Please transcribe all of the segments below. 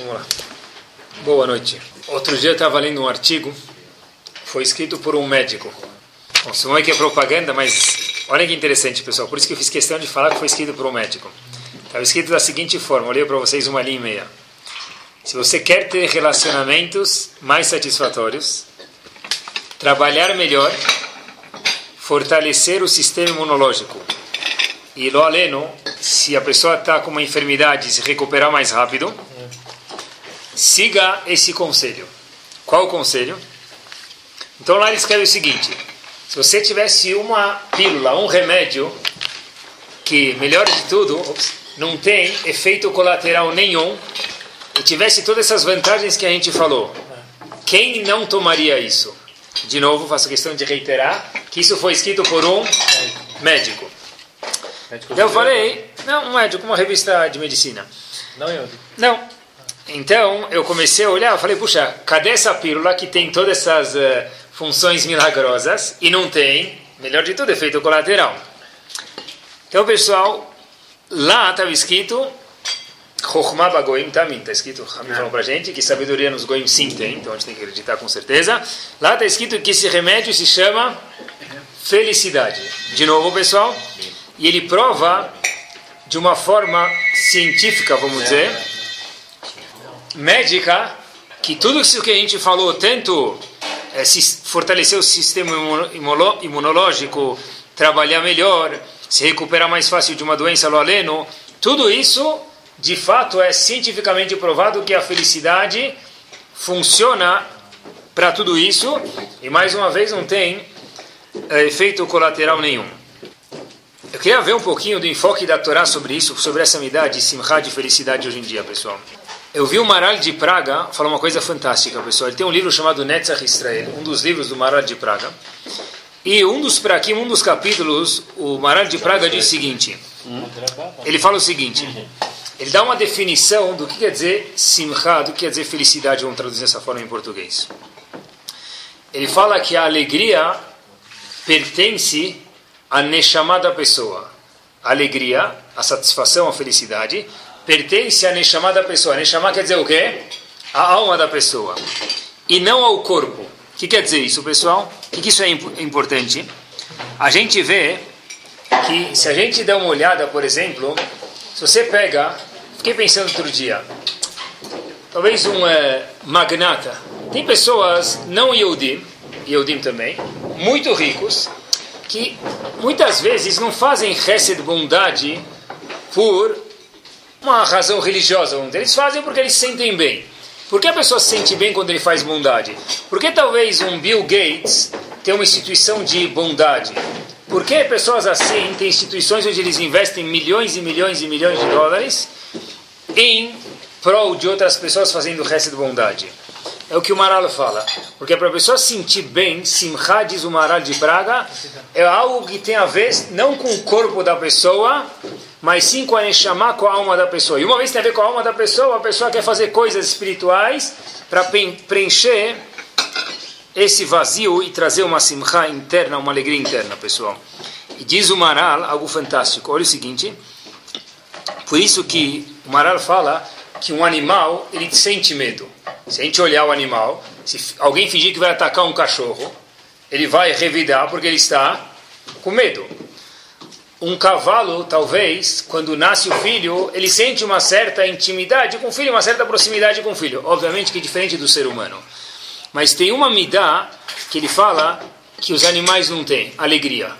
Vamos lá. Boa noite. Outro dia eu estava lendo um artigo, foi escrito por um médico. Bom, se não é que é propaganda, mas olha que interessante, pessoal. Por isso que eu fiz questão de falar que foi escrito por um médico. Estava escrito da seguinte forma, leio para vocês uma linha e meia. Se você quer ter relacionamentos mais satisfatórios, trabalhar melhor, fortalecer o sistema imunológico. E lo aleno, se a pessoa está com uma enfermidade, se recuperar mais rápido, siga esse conselho. Qual o conselho? Então lá ele escreve o seguinte: se você tivesse uma pílula, um remédio, que, melhor de tudo, não tem efeito colateral nenhum, e tivesse todas essas vantagens que a gente falou, quem não tomaria isso? De novo, faço questão de reiterar que isso foi escrito por um médico. Então eu falei, não, um médico, uma revista de medicina. Não eu. Não. Então eu comecei a olhar, falei, puxa, cadê essa pílula que tem todas essas uh, funções milagrosas e não tem, melhor de tudo, efeito colateral? Então, pessoal, lá estava escrito Chokhmah Bagoim Tamim, está escrito, Hamim falou para gente, que sabedoria nos Goim sim tem, então a gente tem que acreditar com certeza. Lá está escrito que esse remédio se chama felicidade. De novo, pessoal, e ele prova de uma forma científica, vamos dizer, médica, que tudo isso que a gente falou, tanto é, fortalecer o sistema imunológico, trabalhar melhor, se recuperar mais fácil de uma doença lo aleno, tudo isso, de fato, é cientificamente provado que a felicidade funciona para tudo isso, e mais uma vez não tem é, efeito colateral nenhum. Eu queria ver um pouquinho do enfoque da Torá sobre isso, sobre essa midá de simcha, de felicidade hoje em dia, pessoal. Eu vi o Maral de Praga falar uma coisa fantástica, pessoal. Ele tem um livro chamado Netzach Israel, um dos livros do Maral de Praga. E um dos prakim, um dos capítulos, o Maral de Praga diz o seguinte. Ele fala o seguinte. Ele dá uma definição do que quer dizer simcha, do que quer dizer felicidade, vamos traduzir dessa forma em português. Ele fala que a alegria pertence à neshama da pessoa. A alegria, a satisfação, a felicidade pertence à Neshama da pessoa. Neshama quer dizer o quê? A alma da pessoa. E não ao corpo. O que quer dizer isso, pessoal? O que, que isso é importante? A gente vê que se a gente der uma olhada, por exemplo, se você pega, fiquei pensando outro dia, talvez um é, magnata, tem pessoas não Yehudim, Yehudim também, muito ricos, que muitas vezes não fazem de bondade por uma razão religiosa. Eles fazem porque eles se sentem bem. Por que a pessoa se sente bem quando ele faz bondade? Por que talvez um Bill Gates tem uma instituição de bondade? Por que pessoas assim têm instituições onde eles investem milhões e milhões e milhões de dólares em prol de outras pessoas fazendo o resto de bondade? É o que o Maral fala. Porque para a pessoa sentir bem, Simcha, diz o Maral de Praga, é algo que tem a ver não com o corpo da pessoa, mas sim com a Neshama, com a alma da pessoa. E uma vez tem a ver com a alma da pessoa, a pessoa quer fazer coisas espirituais para preencher esse vazio e trazer uma simcha interna, uma alegria interna, pessoal. E diz o Maral algo fantástico. Olha o seguinte, por isso que o Maral fala que um animal, ele sente medo. Se a gente olhar o animal, se alguém fingir que vai atacar um cachorro, ele vai revidar porque ele está com medo um cavalo, talvez, quando nasce o filho, ele sente uma certa intimidade com o filho, uma certa proximidade com o filho. Obviamente que é diferente do ser humano. Mas tem uma midá que ele fala que os animais não têm, alegria.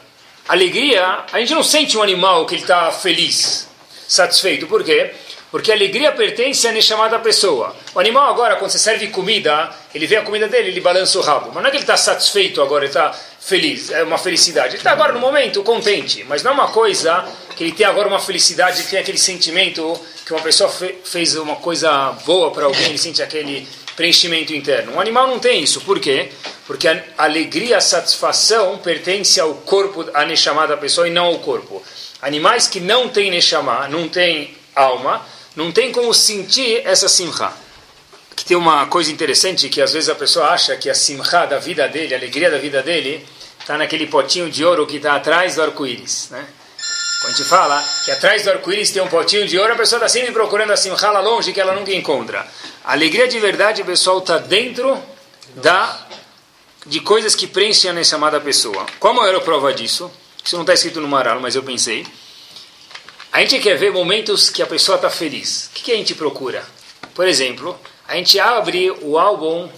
Alegria, a gente não sente um animal que ele está feliz, satisfeito. Por quê? Porque a alegria pertence a chamada pessoa. O animal agora, quando você serve comida, ele vê a comida dele, ele balança o rabo. Mas não é que ele está satisfeito agora, ele está feliz, é uma felicidade. Ele está agora no momento contente, mas não é uma coisa que ele tem agora uma felicidade, ele tem aquele sentimento que uma pessoa fe fez uma coisa boa para alguém, ele sente aquele preenchimento interno. Um animal não tem isso. Por quê? Porque a alegria, a satisfação pertence ao corpo, a Neshama pessoa e não ao corpo. Animais que não têm Neshama, não têm alma, não tem como sentir essa simcha. Que tem uma coisa interessante que às vezes a pessoa acha que a simcha da vida dele, a alegria da vida dele, está naquele potinho de ouro que está atrás do arco-íris. Né? Quando a A gente fala que atrás do arco-íris tem um potinho de ouro, a pessoa está sempre procurando assim, rala longe que ela nunca encontra. A alegria de verdade, pessoal, está dentro da de coisas que preenchem a Neshama pessoa. Qual a maior prova disso? Isso não está escrito no Maralo, mas eu pensei. A gente quer ver momentos que a pessoa está feliz. O que, que, a gente procura? Por exemplo, a gente abre o álbum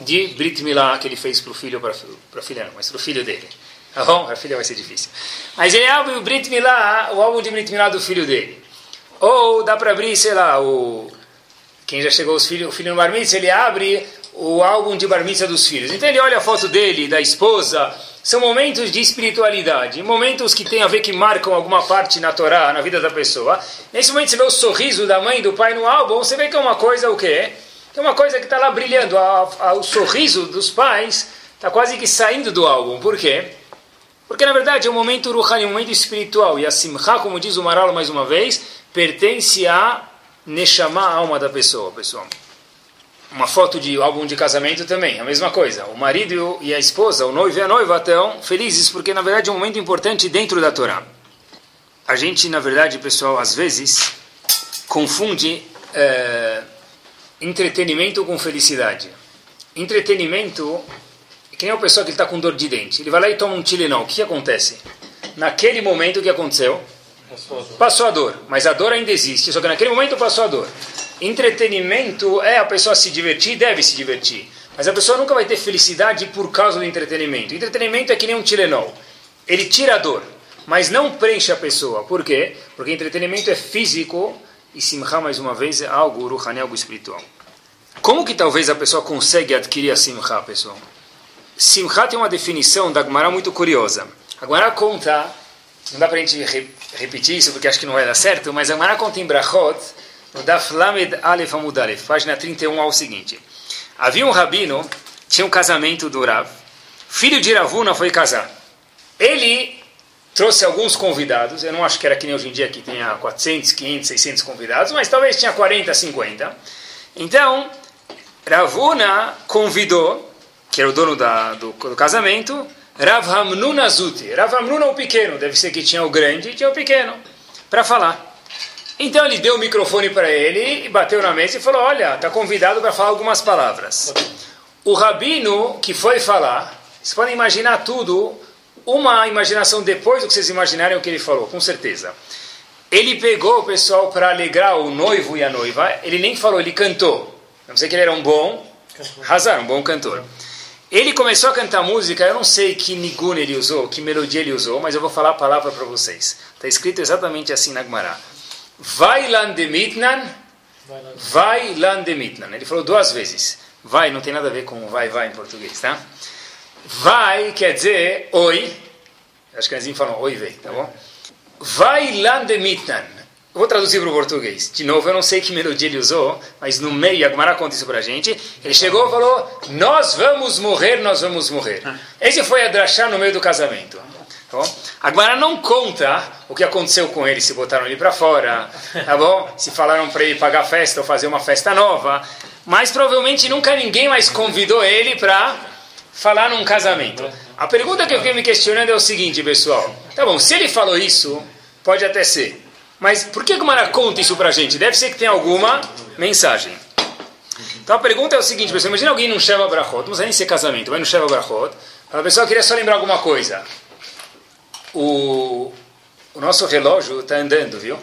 de Brit Milá que ele fez para o filho, para a filha não, mas para o filho dele. Tá bom? A filha vai ser difícil. Mas ele abre o Brit Milá, o álbum de Brit Milá do filho dele. Ou dá para abrir, sei lá, o quem já chegou os filhos, o filho no bar mitzvah, ele abre o álbum de bar mitzvah dos filhos. Então ele olha a foto dele, da esposa. São momentos de espiritualidade, momentos que tem a ver que marcam alguma parte na Torá, na vida da pessoa. Nesse momento você vê o sorriso da mãe e do pai no álbum, você vê que é uma coisa o quê? É uma coisa que está lá brilhando. A, a, o sorriso dos pais está quase que saindo do álbum. Por quê? Porque na verdade é um momento ruhani, um momento espiritual. E a simcha, como diz o Maralo mais uma vez, pertence a Neshama, a alma da pessoa, pessoal. Uma foto de álbum de casamento também, a mesma coisa. O marido e a esposa, o noivo e a noiva estão felizes porque, na verdade, é um momento importante dentro da Torá. A gente, na verdade, pessoal, às vezes confunde é, entretenimento com felicidade. Entretenimento é que nem uma pessoa que está com dor de dente. Ele vai lá e toma um Tilenol. O que, que acontece? Naquele momento, o que aconteceu? Passou a dor, mas a dor ainda existe, só que naquele momento passou a dor. Entretenimento é a pessoa se divertir, deve se divertir, mas a pessoa nunca vai ter felicidade por causa do entretenimento. Entretenimento é que nem um Tilenol, ele tira a dor, mas não preenche a pessoa. Por quê? Porque entretenimento é físico e simcha, mais uma vez, é algo ruhani, algo espiritual. Como que talvez a pessoa consegue adquirir a simcha, pessoal? Simcha tem uma definição da Gemara muito curiosa. A Gemara conta não dá para a gente re repetir isso porque acho que não vai dar certo, mas a Gemara conta em Brachot, no Daf Lamed Alef Amud Alef, página 31, ao seguinte. Havia um rabino, tinha um casamento do Rav, filho de Ravuna foi casar. Ele trouxe alguns convidados, eu não acho que era que nem hoje em dia que tenha 400, 500, 600 convidados, mas talvez tinha 40, 50. Então, Ravuna convidou, que era o dono da, do, do casamento, Rav Hamnun. Rav Hamnun é o pequeno, deve ser que tinha o grande e tinha o pequeno, para falar. Então ele deu o microfone para ele e bateu na mesa e falou: Olha, está convidado para falar algumas palavras. O rabino que foi falar, vocês podem imaginar tudo, uma imaginação depois do que vocês imaginarem o que ele falou, com certeza. Ele pegou o pessoal para alegrar o noivo e a noiva, ele nem falou, ele cantou. Não sei que ele era um bom, razão, um bom cantor. Ele começou a cantar música, eu não sei que nigun ele usou, que melodia ele usou, mas eu vou falar a palavra para vocês. Está escrito exatamente assim na Gemara. Vai landemitnan, vai landemitnan. Ele falou duas vezes. Vai não tem nada a ver com vai, vai em português, tá? Vai quer dizer oi. Acho que eles falam oi, vem, tá bom? Vai landemitnan. Vou traduzir para o português. De novo, eu não sei que melodia ele usou, mas no meio, a Gemara conta isso para a gente. Ele chegou e falou: Nós vamos morrer, nós vamos morrer. Esse foi a drachá no meio do casamento. Tá bom? A Gemara não conta o que aconteceu com ele, se botaram ele para fora, tá bom? Se falaram para ele pagar festa ou fazer uma festa nova. Mas provavelmente nunca ninguém mais convidou ele para falar num casamento. A pergunta que eu fiquei me questionando é o seguinte, pessoal. Tá bom, se ele falou isso, pode até ser. Mas por que o Mara conta isso para a gente? Deve ser que tem alguma mensagem. Então a pergunta é o seguinte, pessoal, imagina alguém num Sheva Brachot, não precisa nem ser casamento, vai no Sheva Brachot, a pessoa queria só lembrar alguma coisa. O, o nosso relógio está andando, viu?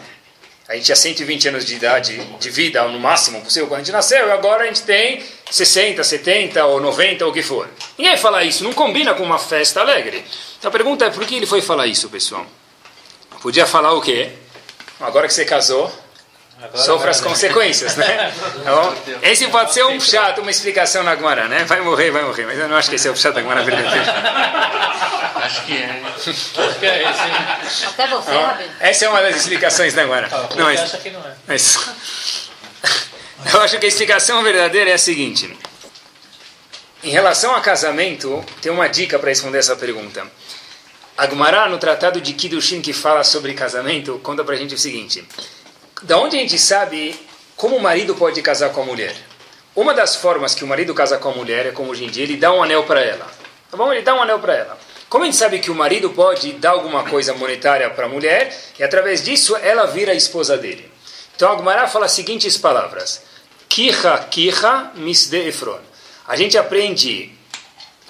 A gente tinha 120 anos de idade, de vida, no máximo possível, quando a gente nasceu, e agora a gente tem 60, 70 ou 90, ou o que for. Ninguém vai falar isso, não combina com uma festa alegre. Então a pergunta é, por que ele foi falar isso, pessoal? Podia falar o quê? agora que você casou, Agora sofra as consequências, né? Então, esse pode ser um chato, uma explicação na Gemara, né? Vai morrer, vai morrer. Mas eu não acho que esse é o chato da Gemara verdadeira. Acho que é. Acho que é esse. Até você, Rabino. Essa é uma das explicações da Gemara. Ah, não, mas, acha que não é. Mas, eu acho que a explicação verdadeira é a seguinte. Em relação a casamento, tem uma dica para responder essa pergunta. Agmará, no tratado de Kiddushin, que fala sobre casamento, conta pra gente o seguinte. Da onde a gente sabe como o marido pode casar com a mulher? Uma das formas que o marido casa com a mulher é como hoje em dia, ele dá um anel para ela. Tá bom? Ele dá um anel para ela. Como a gente sabe que o marido pode dar alguma coisa monetária para a mulher, e através disso ela vira a esposa dele. Então a Gemara fala as seguintes palavras. Kicha, kicha, misde efron. A gente aprende,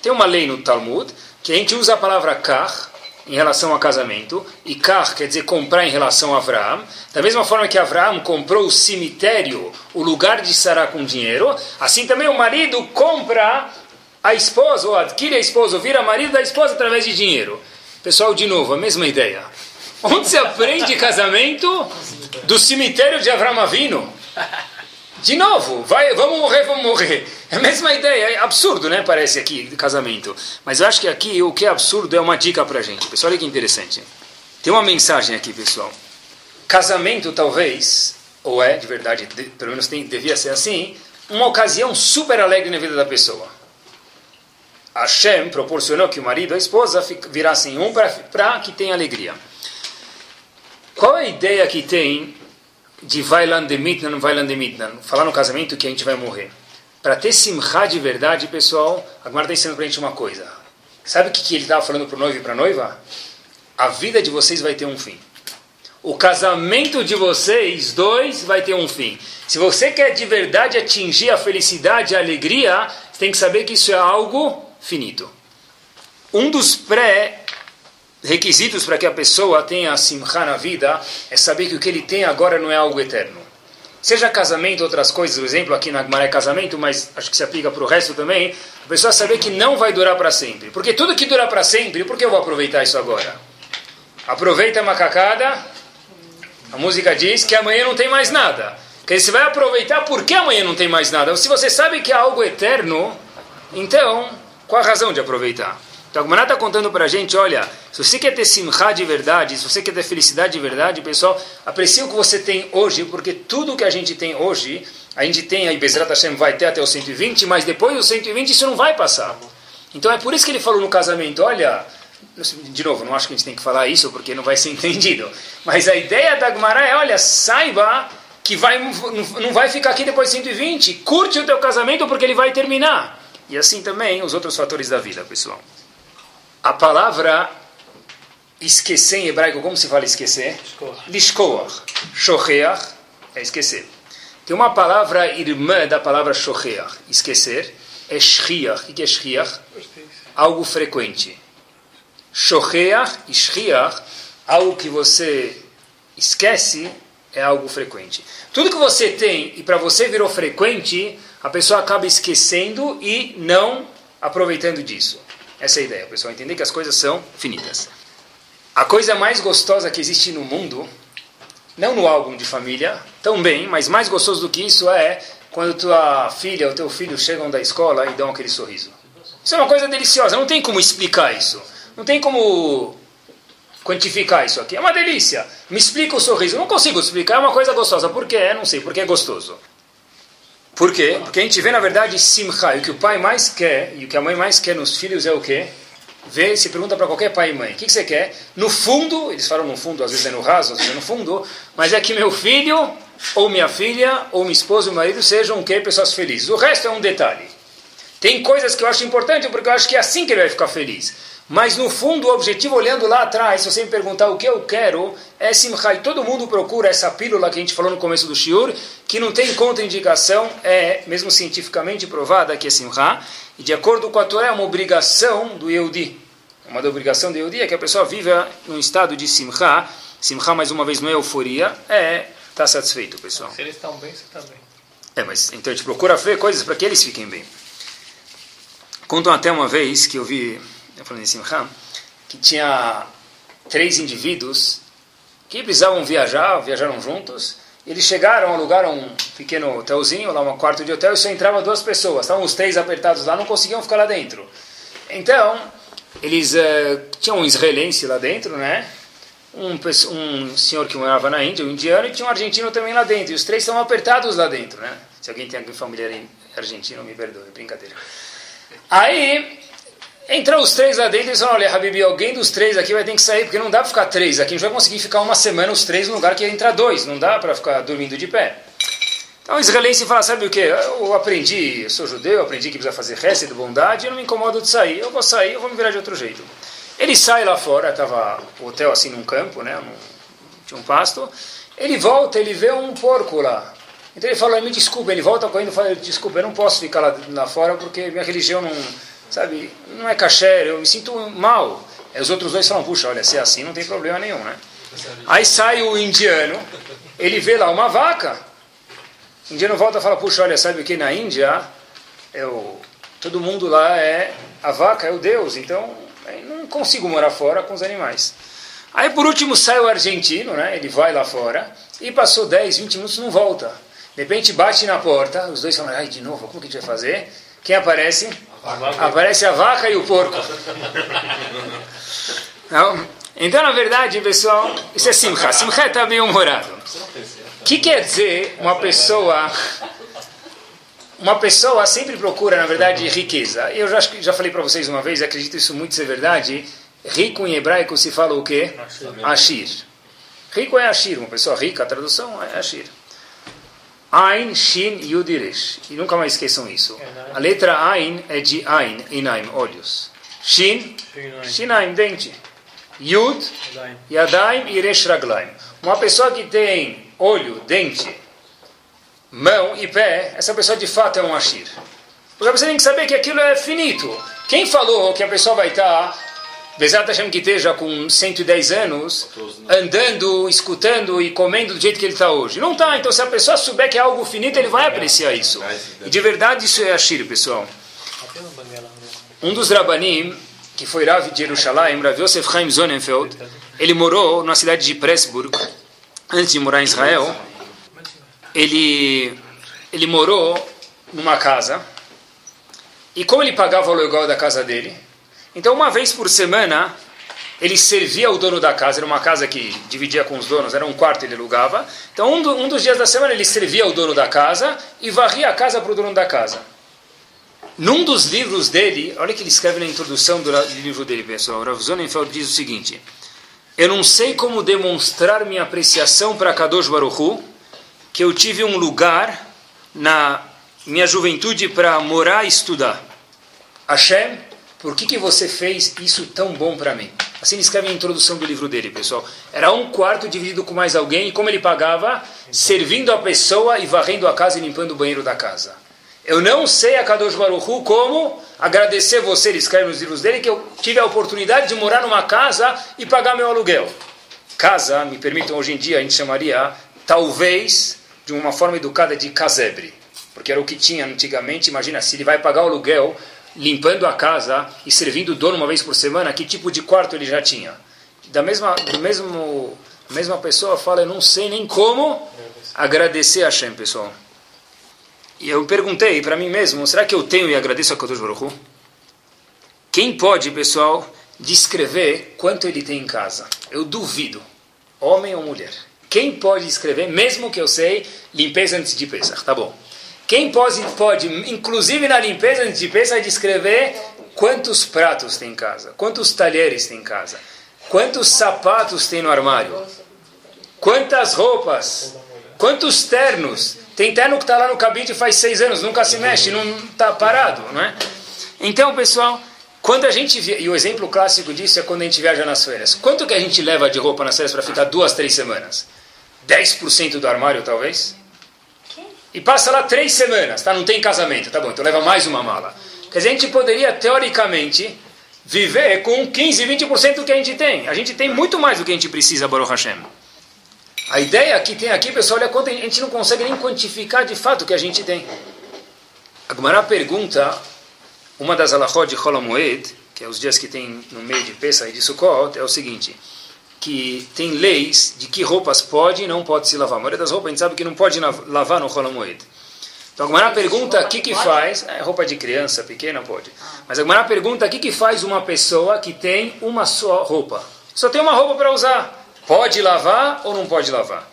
tem uma lei no Talmud, que a gente usa a palavra kach em relação a casamento, e kach quer dizer comprar em relação a Abraão. Da mesma forma que Abraão comprou o cemitério, o lugar de Sará com dinheiro, assim também o marido compra a esposa, ou adquire a esposa, ou vira marido da esposa através de dinheiro. Pessoal, de novo, a mesma ideia. Onde se aprende casamento? Do cemitério de Avram Avino. De novo, vai, vamos morrer, vamos morrer. É a mesma ideia, é absurdo, né? Parece aqui, casamento. Mas eu acho que aqui o que é absurdo é uma dica pra gente. Pessoal, olha que interessante. Tem uma mensagem aqui, pessoal. Casamento, talvez, ou é de verdade, de, pelo menos tem, devia ser assim, uma ocasião super alegre na vida da pessoa. Hashem proporcionou que o marido e a esposa virassem um para que tenha alegria. Qual é a ideia que tem de Vailand Mitnan, Vailand Mitnan? Falar no casamento que a gente vai morrer. Para ter simcha de verdade, pessoal, agora está ensinando para gente uma coisa. Sabe o que, que ele estava falando para o noivo e para a noiva? A vida de vocês vai ter um fim. O casamento de vocês dois vai ter um fim. Se você quer de verdade atingir a felicidade a alegria, você tem que saber que isso é algo finito. Um dos pré-requisitos para que a pessoa tenha simcha na vida é saber que o que ele tem agora não é algo eterno. Seja casamento, outras coisas, o exemplo aqui na Gemara é casamento, mas acho que se aplica para o resto também, a pessoa saber que não vai durar para sempre. Porque tudo que dura para sempre, por que eu vou aproveitar isso agora? Aproveita a macacada, a música diz que amanhã não tem mais nada. Que você vai aproveitar porque amanhã não tem mais nada. Se você sabe que é algo eterno, então qual a razão de aproveitar? Então, a está contando para a gente, olha, se você quer ter simcha de verdade, se você quer ter felicidade de verdade, pessoal, aprecie o que você tem hoje, porque tudo que a gente tem hoje, a gente tem, aí Bezerra Hashem vai ter até os 120, mas depois dos 120 isso não vai passar. Então é por isso que ele falou no casamento, olha, de novo, não acho que a gente tem que falar isso, porque não vai ser entendido, mas a ideia da Gumara é, olha, saiba que vai, não vai ficar aqui depois de 120, curte o teu casamento porque ele vai terminar. E assim também os outros fatores da vida, pessoal. A palavra esquecer em hebraico, como se fala esquecer? Lishkoach. Shocheach é esquecer. Tem uma palavra irmã da palavra shocheach, esquecer, é shriach. O que é shriach? Algo frequente. Shocheach e shriach, algo que você esquece, é algo frequente. Tudo que você tem e para você virou frequente, a pessoa acaba esquecendo e não aproveitando disso. Essa é a ideia, pessoal entender que as coisas são finitas. A coisa mais gostosa que existe no mundo, não no álbum de família, também, mas mais gostoso do que isso é quando tua filha ou teu filho chegam da escola e dão aquele sorriso. Isso é uma coisa deliciosa, não tem como explicar isso. Não tem como quantificar isso aqui. É uma delícia. Me explica o sorriso. não consigo explicar, é uma coisa gostosa. Por quê? Não sei, porque é gostoso. Por quê? Porque a gente vê, na verdade, simcha. E o que o pai mais quer, e o que a mãe mais quer nos filhos é o quê? Vê, se pergunta para qualquer pai e mãe, o que, que, você quer? No fundo, eles falam no fundo, às vezes é no raso, às vezes é no fundo, mas é que meu filho, ou minha filha, ou minha esposa meu marido sejam o quê? Pessoas felizes. O resto é um detalhe. Tem coisas que eu acho importante, porque eu acho que é assim que ele vai ficar feliz. Mas no fundo, o objetivo, olhando lá atrás, se você me perguntar o que eu quero, é simcha. E todo mundo procura essa pílula que a gente falou no começo do shiur, que não tem contraindicação, é mesmo cientificamente provada que é simcha. E de acordo com a Torá, é uma obrigação do Yehudi. Uma da obrigação do Yehudi é que a pessoa viva num estado de simcha. Simcha, mais uma vez, não é euforia, é estar tá satisfeito, pessoal. Se eles estão bem, você está bem. É, mas então a gente procura ver coisas para que eles fiquem bem. Contam até uma vez que eu vi falando em Simcha, que tinha três indivíduos que precisavam viajar, viajaram juntos. Eles chegaram, alugaram um pequeno hotelzinho, lá um quarto de hotel, e só entravam duas pessoas. Estavam os três apertados lá, não conseguiam ficar lá dentro. Então, eles uh, tinham um israelense lá dentro, né? Um, um, senhor que morava na Índia, um indiano, e tinha um argentino também lá dentro. E os três estavam apertados lá dentro, né? Se alguém tem alguém familiar argentino, me perdoe, brincadeira. Aí, Entrou os três lá dentro e disseram, olha, Habibi, alguém dos três aqui vai ter que sair, porque não dá para ficar três aqui, a gente vai conseguir ficar uma semana os três no lugar que ia entrar dois, não dá para ficar dormindo de pé. Então o israelense fala, sabe o que? Eu aprendi, eu sou judeu, eu aprendi que precisa fazer resto de bondade, eu não me incomodo de sair, eu vou sair, eu vou me virar de outro jeito. Ele sai lá fora, estava o hotel assim num campo, né? Num, tinha um pasto. Ele volta, ele vê um porco lá. Então ele fala, me desculpa, ele volta correndo e fala, desculpa, eu não posso ficar lá, lá fora porque minha religião não, sabe, não é caché, eu me sinto mal. Aí os outros dois falam, puxa, olha, se é assim não tem problema nenhum, né? Aí sai o indiano, ele vê lá uma vaca. O indiano volta e fala, puxa, olha, sabe o que na Índia, eu, todo mundo lá é, a vaca é o Deus, então não consigo morar fora com os animais. Aí por último sai o argentino, né? ele vai lá fora, e passou 10, 20 minutos não volta. De repente bate na porta, os dois falam, ai, de novo, como que a gente vai fazer? Quem aparece? Aparece a vaca e o porco. Não? Então, na verdade, pessoal, isso é simcha. Simcha está bem humorado. O que quer dizer uma pessoa... Uma pessoa sempre procura, na verdade, riqueza. Eu já, já falei para vocês uma vez, acredito isso muito ser verdade, rico em hebraico se fala o quê? Ashir. Rico é Ashir, uma pessoa rica, a tradução é Ashir. Ain, Shin, Yud e Resh. E nunca mais esqueçam isso. A letra Ain é de Ain, Inaim, olhos. Shin, Shinaim, dente. Yud, Yadaim e Resh Raglaim. Uma pessoa que tem olho, dente, mão e pé, essa pessoa de fato é um Ashir. Porque você tem que saber que aquilo é finito. Quem falou que a pessoa vai estar Bezat Hashem que esteja com 110 anos, andando, escutando e comendo do jeito que ele está hoje. Não está. Então, se a pessoa souber que é algo finito, ele vai apreciar isso. E de verdade, isso é Ashir, pessoal. Um dos Rabanim, que foi Rav de Jerusalém, Rav Yosef Chaim Zonenfeld, ele morou na cidade de Pressburg, antes de morar em Israel. Ele, ele morou numa casa. E como ele pagava o aluguel da casa dele? Então, uma vez por semana, ele servia o dono da casa, era uma casa que dividia com os donos, era um quarto ele alugava. Então, um, do, um dos dias da semana, ele servia o dono da casa e varria a casa para o dono da casa. Num dos livros dele, olha que ele escreve na introdução do livro dele, pessoal. Rav Zonenfeld diz o seguinte: Eu não sei como demonstrar minha apreciação para Kadosh Baruchu, que eu tive um lugar na minha juventude para morar e estudar. Hashem por que, que você fez isso tão bom para mim? Assim ele escreve a introdução do livro dele, pessoal. Era um quarto dividido com mais alguém, e como ele pagava? Servindo a pessoa e varrendo a casa e limpando o banheiro da casa. Eu não sei a Kadosh Baruchu como agradecer você, ele escreve nos livros dele, que eu tive a oportunidade de morar numa casa e pagar meu aluguel. Casa, me permitam, hoje em dia a gente chamaria, talvez, de uma forma educada, de casebre. Porque era o que tinha antigamente. Imagina, se ele vai pagar o aluguel limpando a casa e servindo o dono uma vez por semana, que tipo de quarto ele já tinha? Da mesma, do mesmo, a mesma pessoa fala, eu não sei nem como agradecer a Hashem, pessoal. E eu perguntei para mim mesmo, será que eu tenho e agradeço a Kadosh Baruch Quem pode, pessoal, descrever quanto ele tem em casa? Eu duvido, homem ou mulher. Quem pode escrever, mesmo que eu sei, limpeza antes de Pesach, tá bom. Quem pode, pode, inclusive na limpeza antes de pensar, descrever quantos pratos tem em casa, quantos talheres tem em casa, quantos sapatos tem no armário, quantas roupas, quantos ternos. Tem terno que está lá no cabide faz seis anos, nunca se mexe, não está parado, não é? Então, pessoal, quando a gente e o exemplo clássico disso é quando a gente viaja nas férias. Quanto que a gente leva de roupa nas férias para ficar duas, três semanas? 10% do armário, talvez? E passa lá três semanas, tá? Não tem casamento, tá bom, então leva mais uma mala. Quer dizer, a gente poderia, teoricamente, viver com 15, 20% do que a gente tem. A gente tem muito mais do que a gente precisa, Baruch Hashem. A ideia que tem aqui, pessoal, é quando a gente não consegue nem quantificar de fato o que a gente tem. A Gemara pergunta, uma das alahot de Holomoed, que é os dias que tem no meio de Pesach e de Sukkot, é o seguinte que tem leis de que roupas pode e não pode se lavar. A maioria das roupas a gente sabe que não pode lavar no Holomoed. Então a Gumara pergunta o que, que faz. É, roupa de criança pequena pode. Mas a Gumara pergunta o que, que faz uma pessoa que tem uma só roupa. Só tem uma roupa para usar. Pode lavar ou não pode lavar?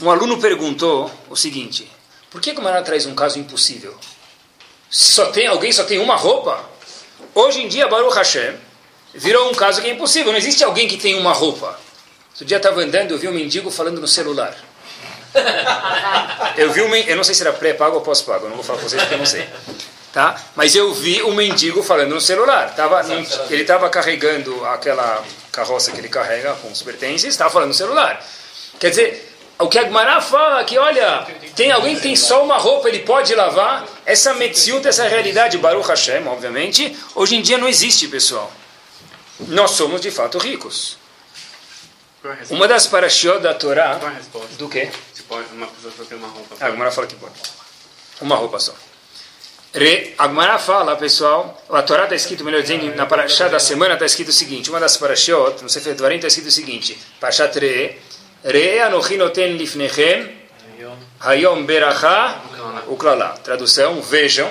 Um aluno perguntou o seguinte: por que a Gumara traz um caso impossível? Se só tem alguém só tem uma roupa? Hoje em dia, Baruch Hashem, virou um caso que é impossível. Não existe alguém que tem uma roupa. Outro dia estava andando, eu vi um mendigo falando no celular. Eu vi um, eu não sei se era pré-pago ou pós-pago, não vou falar para vocês porque eu não sei. tá? Mas eu vi um mendigo falando no celular. Tava, ele estava carregando aquela carroça que ele carrega com os pertences, estava falando no celular. Quer dizer, o que a Gmará fala que, olha, tem alguém que tem só uma roupa, ele pode lavar. Essa metziut, essa realidade, Baruch Hashem, obviamente, hoje em dia não existe, pessoal. Nós somos, de fato, ricos. Uma das parashiot da Torá... Do quê? Uma pessoa só tem uma roupa. Ah, a Gmará fala que pode. Uma roupa só. Re, Agmará fala, pessoal, a Torá está escrito, melhor dizendo, na Parashá da semana está escrito o seguinte, uma das Parashiot, no Sefer Dvarim está escrito o seguinte, Parashat Re, Re anochi noten lifnechem, hayom beracha uklala. Tradução, vejam,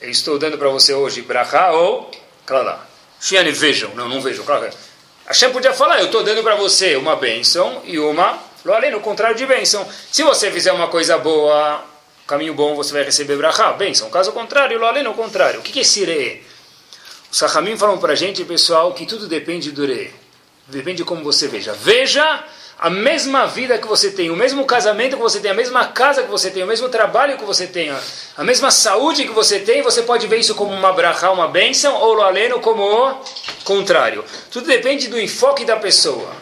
eu estou dando para você hoje bracha ou klala. Shiane, vejam, não, não vejam, claro. Hashem podia falar, eu estou dando para você uma bênção e uma, além, no contrário de bênção. Se você fizer uma coisa boa, caminho bom, você vai receber brachá, bênção. Caso contrário, além, no contrário. O que é esse re? Os Sahamim falam para a gente, pessoal, que tudo depende do re. Depende de como você veja. Veja a mesma vida que você tem, o mesmo casamento que você tem, a mesma casa que você tem, o mesmo trabalho que você tem, a mesma saúde que você tem, você pode ver isso como uma brachá, uma bênção, ou lo aleno como o contrário. Tudo depende do enfoque da pessoa.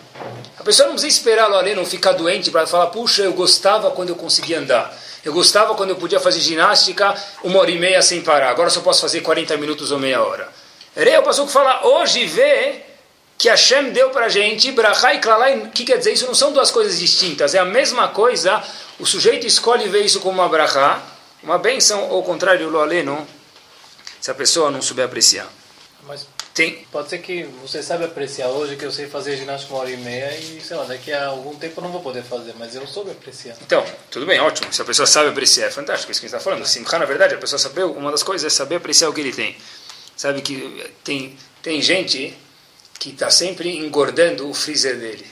A pessoa não precisa esperar lo aleno ficar doente para falar, puxa, eu gostava quando eu conseguia andar. Eu gostava quando eu podia fazer ginástica uma hora e meia sem parar. Agora só posso fazer 40 minutos ou meia hora. Eu passo a falar, hoje vê que Hashem deu para a gente, Brachá e Klalai, o que quer dizer? Isso não são duas coisas distintas, é a mesma coisa, o sujeito escolhe ver isso como uma Brachá, uma benção, ou ao contrário, o Loaleno, se a pessoa não souber apreciar. Mas tem. Pode ser que você saiba apreciar hoje, que eu sei fazer ginástica uma hora e meia e, sei lá, daqui a algum tempo eu não vou poder fazer, mas eu soube apreciar. Então, tudo bem, ótimo. Se a pessoa sabe apreciar, é fantástico, isso que a gente está falando. Simcha, na verdade, a pessoa saber, uma das coisas é saber apreciar o que ele tem. Sabe que tem, tem gente que está sempre engordando o freezer dele.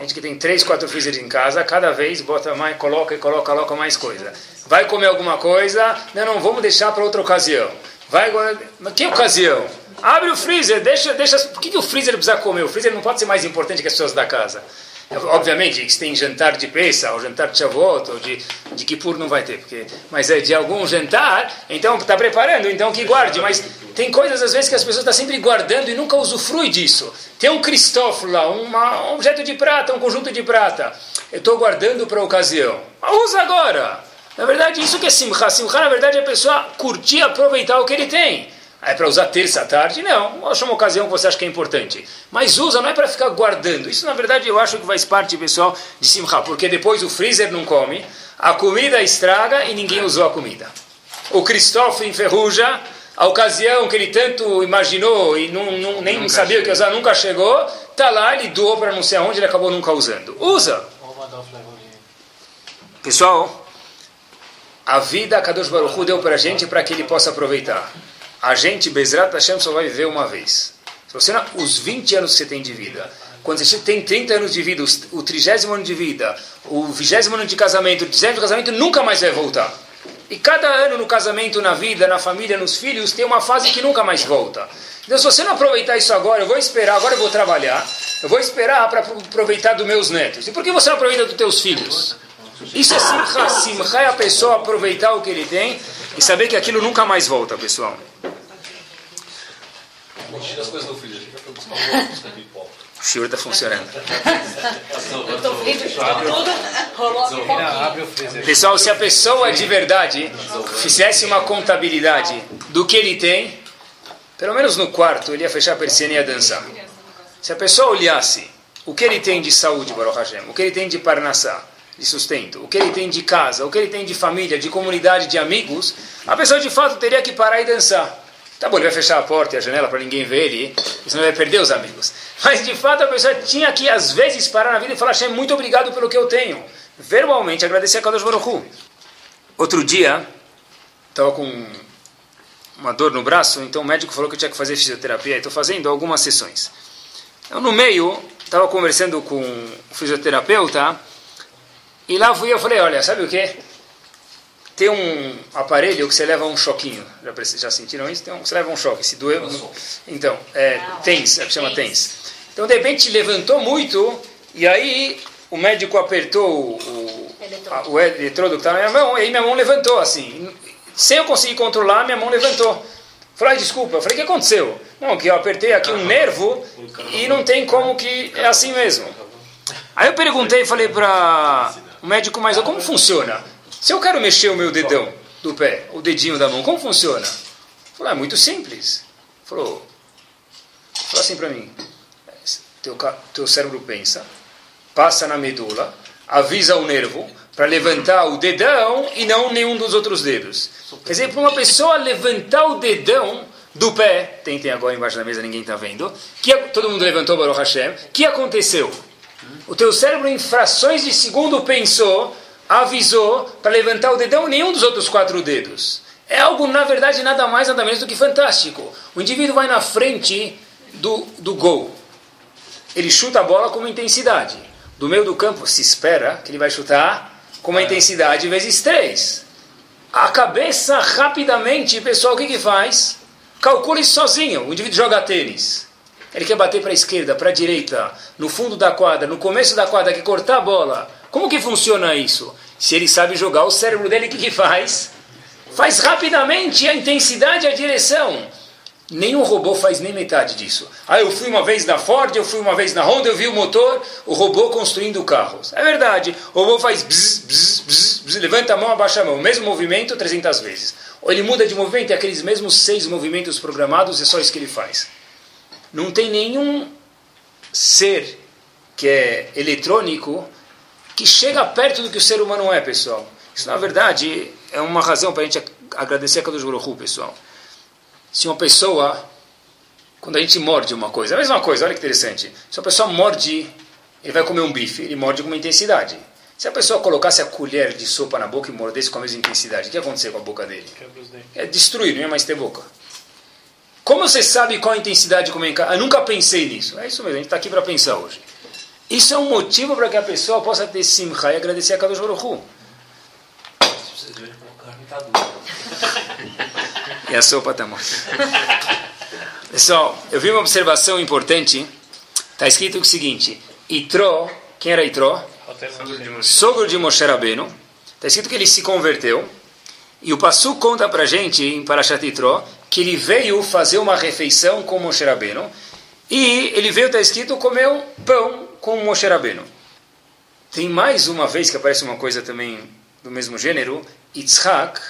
Gente que tem três, quatro freezers em casa, cada vez bota mais, coloca e coloca, coloca mais coisa. Vai comer alguma coisa, não, não, vamos deixar para outra ocasião. Vai, mas que ocasião? Abre o freezer, deixa, deixa. Por que, que o freezer precisa comer? O freezer não pode ser mais importante que as pessoas da casa. Obviamente, se tem jantar de peça, ou jantar de Shavuot, ou de, de Kippur não vai ter, porque, mas é de algum jantar, então está preparando, então que guarde. Mas tem coisas às vezes que as pessoas estão sempre guardando e nunca usufruem disso. Tem um cristófilo lá, um objeto de prata, um conjunto de prata. Eu estou guardando para a ocasião. Usa agora! Na verdade, isso que é simcha. Simcha, na verdade, é a pessoa curtir, aproveitar o que ele tem. É para usar terça à tarde? Não. Acha uma ocasião que você acha que é importante. Mas usa, não é para ficar guardando. Isso, na verdade, eu acho que faz parte, pessoal, de Simcha. Porque depois o freezer não come, a comida estraga e ninguém usou a comida. O Cristóvão enferruja, a ocasião que ele tanto imaginou e não, não nem nunca sabia o que usar, nunca chegou, está lá, ele doou para não sei aonde, ele acabou nunca usando. Usa! Pessoal, a vida a Kadosh Baruch Hu deu para a gente para que ele possa aproveitar a gente, Bezrat Hashem, só vai viver uma vez. Se você não, os 20 anos que você tem de vida, quando você tem 30 anos de vida, o trigésimo ano de vida, o vigésimo ano de casamento, o trigésimo casamento, nunca mais vai voltar. E cada ano no casamento, na vida, na família, nos filhos, tem uma fase que nunca mais volta. Então, se você não aproveitar isso agora, eu vou esperar, agora eu vou trabalhar, eu vou esperar para aproveitar dos meus netos. E por que você não aproveita dos teus filhos? Isso é simcha, simcha é a pessoa aproveitar o que ele tem e saber que aquilo nunca mais volta, pessoal. Pipoca. O senhor está funcionando. Pessoal, se a pessoa de verdade fizesse uma contabilidade do que ele tem, pelo menos no quarto, ele ia fechar a persiana e ia dançar. Se a pessoa olhasse o que ele tem de saúde, Baruch Hashem, o que ele tem de parnassá, de sustento, o que ele tem de casa, o que ele tem de família, de comunidade, de amigos, a pessoa de fato teria que parar e dançar. Tá bom, ele vai fechar a porta e a janela para ninguém ver ele, senão vai perder os amigos. Mas de fato a pessoa tinha que às vezes parar na vida e falar: Hashem, muito obrigado pelo que eu tenho. Verbalmente agradecer a Kadosh Baruch Outro dia, estava com uma dor no braço, então o médico falou que eu tinha que fazer fisioterapia. Estou fazendo algumas sessões. Então, no meio, estava conversando com o fisioterapeuta e lá fui eu falei: Olha, sabe o que? tem um aparelho que você leva um choquinho. Já, já sentiram isso? Um, você leva um choque. Se doer, então, é, TENS, é que chama TENS. Então, de repente, levantou muito e aí o médico apertou o, o, a, o eletrodo que estava na minha mão e aí minha mão levantou assim. sem eu conseguir controlar, minha mão levantou. Falei, ah, desculpa. Eu falei, o que aconteceu? Não, que eu apertei aqui um nervo e não tem como que é assim mesmo. Aí eu perguntei, falei para o médico, mas como funciona? Se eu quero mexer o meu dedão do pé, o dedinho da mão, como funciona? Falei, é muito simples. Falou, falou assim para mim, teu, teu cérebro pensa, passa na medula, avisa o nervo para levantar o dedão e não nenhum dos outros dedos. Quer dizer, para uma pessoa levantar o dedão do pé, tentem agora embaixo da mesa, ninguém está vendo, que todo mundo levantou Baruch Hashem, que aconteceu? O teu cérebro em frações de segundo pensou, avisou para levantar o dedão e nenhum dos outros quatro dedos. É algo, na verdade, nada mais, nada menos do que fantástico. O indivíduo vai na frente do, do gol. Ele chuta a bola com uma intensidade. Do meio do campo se espera que ele vai chutar com uma intensidade vezes três. A cabeça, rapidamente, pessoal, o que, que faz? Calcule sozinho. O indivíduo joga tênis. Ele quer bater para a esquerda, para a direita, no fundo da quadra, no começo da quadra, quer cortar a bola. Como que funciona isso? Se ele sabe jogar, o cérebro dele o que, que faz? Faz rapidamente a intensidade e a direção. Nenhum robô faz nem metade disso. Ah, eu fui uma vez na Ford, eu fui uma vez na Honda, eu vi o motor, o robô construindo carros. É verdade. O robô faz bzz, bzz, bzz, bzz, levanta a mão, abaixa a mão. Mesmo movimento 300 vezes. Ou ele muda de movimento, é aqueles mesmos seis movimentos programados, é só isso que ele faz. Não tem nenhum ser que é eletrônico que chega perto do que o ser humano é, pessoal. Isso, na verdade, é uma razão para a gente agradecer a Kadosh Baruch pessoal. Se uma pessoa, quando a gente morde uma coisa, é a mesma coisa, olha que interessante. Se a pessoa morde, ele vai comer um bife, ele morde com uma intensidade. Se a pessoa colocasse a colher de sopa na boca e mordesse com a mesma intensidade, o que ia acontecer com a boca dele? É destruir, não ia mais ter boca. Como você sabe qual a intensidade como é Eu nunca pensei nisso. É isso mesmo, a gente está aqui para pensar hoje. Isso é um motivo para que a pessoa possa ter simcha e agradecer a Kadosh Baruch Hu. E a sopa está morta. Pessoal, eu vi uma observação importante. Está escrito o seguinte: Itro, quem era Itro? Sogro de Moshe Rabbeinu. Está escrito que ele se converteu. E o Passu conta para gente, em Parashat Itro, que ele veio fazer uma refeição com Moshe Rabbeinu. E ele veio, está escrito, comer um pão com Moshe Rabbeinu. Tem mais uma vez que aparece uma coisa também do mesmo gênero. Yitzhak,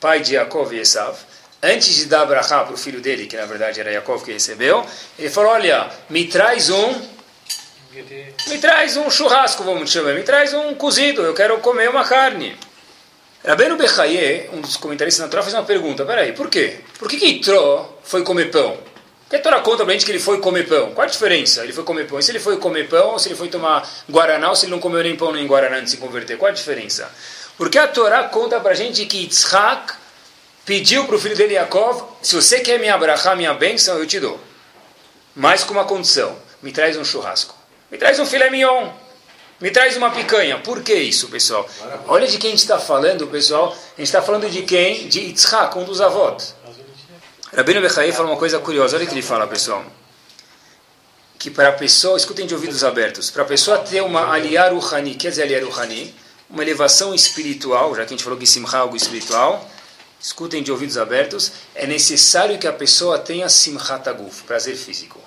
pai de Yaakov e Esav, antes de dar brachá para o filho dele, que na verdade era Yaakov que recebeu, ele falou, olha, me traz um me traz um churrasco, vamos chamar, me traz um cozido, eu quero comer uma carne. Rabbeinu Bechaye, um dos comentaristas na Torá, fez uma pergunta, peraí, por quê? Por que que Itró foi comer pão? Porque a Torá conta pra gente que ele foi comer pão. Qual a diferença? Ele foi comer pão. E se ele foi comer pão, ou se ele foi tomar Guaraná, ou se ele não comeu nem pão nem Guaraná antes de se converter? Qual a diferença? Porque a Torá conta para a gente que Yitzhak pediu para o filho dele Yaakov, se você quer me abraçar, minha bênção, eu te dou. Mas com uma condição, me traz um churrasco. Me traz um filé mignon. Me traz uma picanha. Por que isso, pessoal? Olha de quem a gente está falando, pessoal. A gente está falando de quem? De Yitzhak, um dos avós. Rabino Bechaí fala uma coisa curiosa. Olha o que ele fala, pessoal. Que para a pessoa, escutem de ouvidos abertos, para a pessoa ter uma aliar ruhani, quer dizer aliar ruhani? uma elevação espiritual, já que a gente falou que simcha é algo espiritual, escutem de ouvidos abertos, é necessário que a pessoa tenha simchat aguf, prazer físico.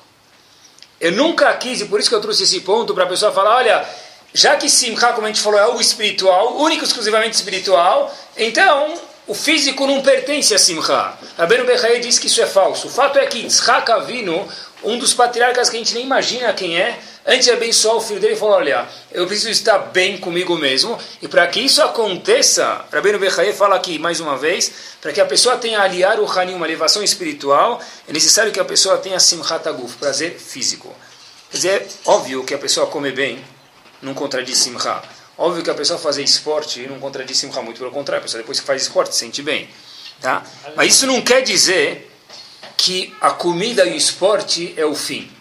Eu nunca quis, e por isso que eu trouxe esse ponto, para a pessoa falar, olha, já que simcha, como a gente falou, é algo espiritual, único exclusivamente espiritual, então o físico não pertence a simcha. Rabbeinu Bechaye diz que isso é falso. O fato é que Yitzhak Avinu, um dos patriarcas que a gente nem imagina quem é, Antes de abençoar o filho dele, ele falou: Olha, eu preciso estar bem comigo mesmo. E para que isso aconteça, Rabbeinu Bechaye fala aqui mais uma vez: para que a pessoa tenha aliar o Hanim, uma elevação espiritual, é necessário que a pessoa tenha Simchat Aguf, prazer físico. Quer dizer, é óbvio que a pessoa come bem, não contradiz Simcha. Óbvio que a pessoa fazer esporte não contradiz Simcha, muito pelo contrário, a pessoa depois que faz esporte se sente bem. Tá? Mas isso não quer dizer que a comida e o esporte é o fim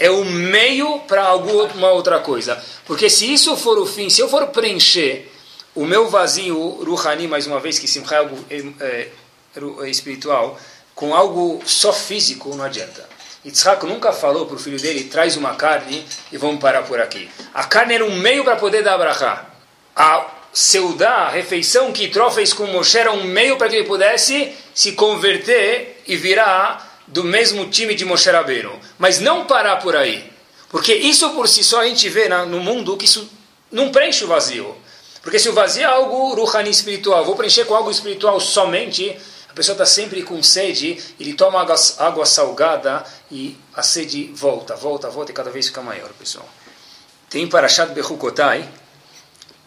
é o meio para alguma outra coisa. Porque se isso for o fim, se eu for preencher o meu vazio Ruhani, mais uma vez, que Simcha é algo é, é, espiritual, com algo só físico, não adianta. Yitzhak nunca falou para o filho dele, traz uma carne e vamos parar por aqui. A carne era um meio para poder dar brachá. A seudá, a refeição que Itró fez com Moshe era um meio para que ele pudesse se converter e virar do mesmo time de Moshe Rabbeinu. Mas não parar por aí. Porque isso por si só a gente vê no mundo que isso não preenche o vazio. Porque se o vazio é algo ruhani espiritual, vou preencher com algo espiritual somente, a pessoa está sempre com sede, ele toma água, água, salgada e a sede volta, volta, volta e cada vez fica maior, pessoal. Tem Parashat Bechukotai,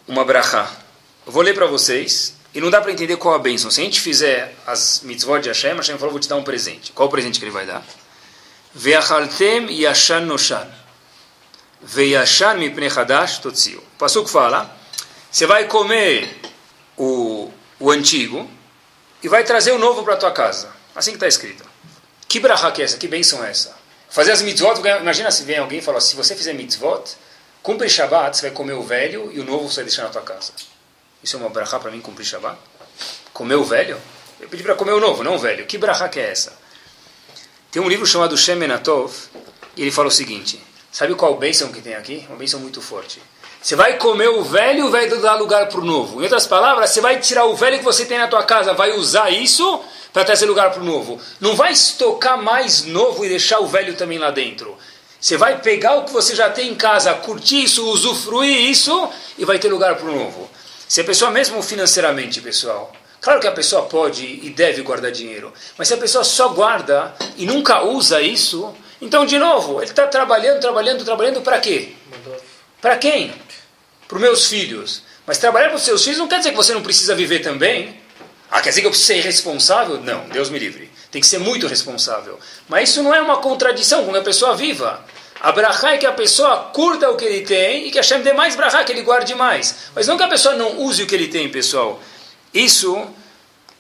uma brachá. Eu vou ler para vocês e não dá para entender qual a bênção. Se a gente fizer as mitzvot de Hashem, Hashem falou, vou te dar um presente. Qual o presente que ele vai dar? Ve'achaltem yashan noshan. Ve'yashan mipnei chadash totziu. O Pasuk fala você vai comer o, o antigo e vai trazer o novo para a tua casa. Assim que está escrito. Que brahá que é essa? Que bênção é essa? Fazer as mitzvot, imagina se vem alguém e fala, se você fizer mitzvot, cumpre Shabbat, você vai comer o velho e o novo você vai deixar na tua casa. Isso é uma brahá para mim, cumprir Shabbat? Comer o velho? Eu pedi para comer o novo, não o velho. Que brahá que é essa? Tem um livro chamado Shemenatov, e ele fala o seguinte, sabe qual bênção que tem aqui? Uma bênção muito forte. Você vai comer o velho, vai dar lugar para o novo. Em outras palavras, você vai tirar o velho que você tem na tua casa, vai usar isso para trazer lugar para o novo. Não vai estocar mais novo e deixar o velho também lá dentro. Você vai pegar o que você já tem em casa, curtir isso, usufruir isso e vai ter lugar para o novo. Se a pessoa, mesmo financeiramente, pessoal, claro que a pessoa pode e deve guardar dinheiro, mas se a pessoa só guarda e nunca usa isso, então, de novo, ele está trabalhando, trabalhando, trabalhando para quê? Para quem? Para os meus filhos. Mas trabalhar para os seus filhos não quer dizer que você não precisa viver também. Ah, quer dizer que eu preciso ser responsável? Não, Deus me livre. Tem que ser muito responsável. Mas isso não é uma contradição quando a pessoa viva. A é que a pessoa curta o que ele tem e que Hashem dê mais brachá, que ele guarde mais. Mas não que a pessoa não use o que ele tem, pessoal. Isso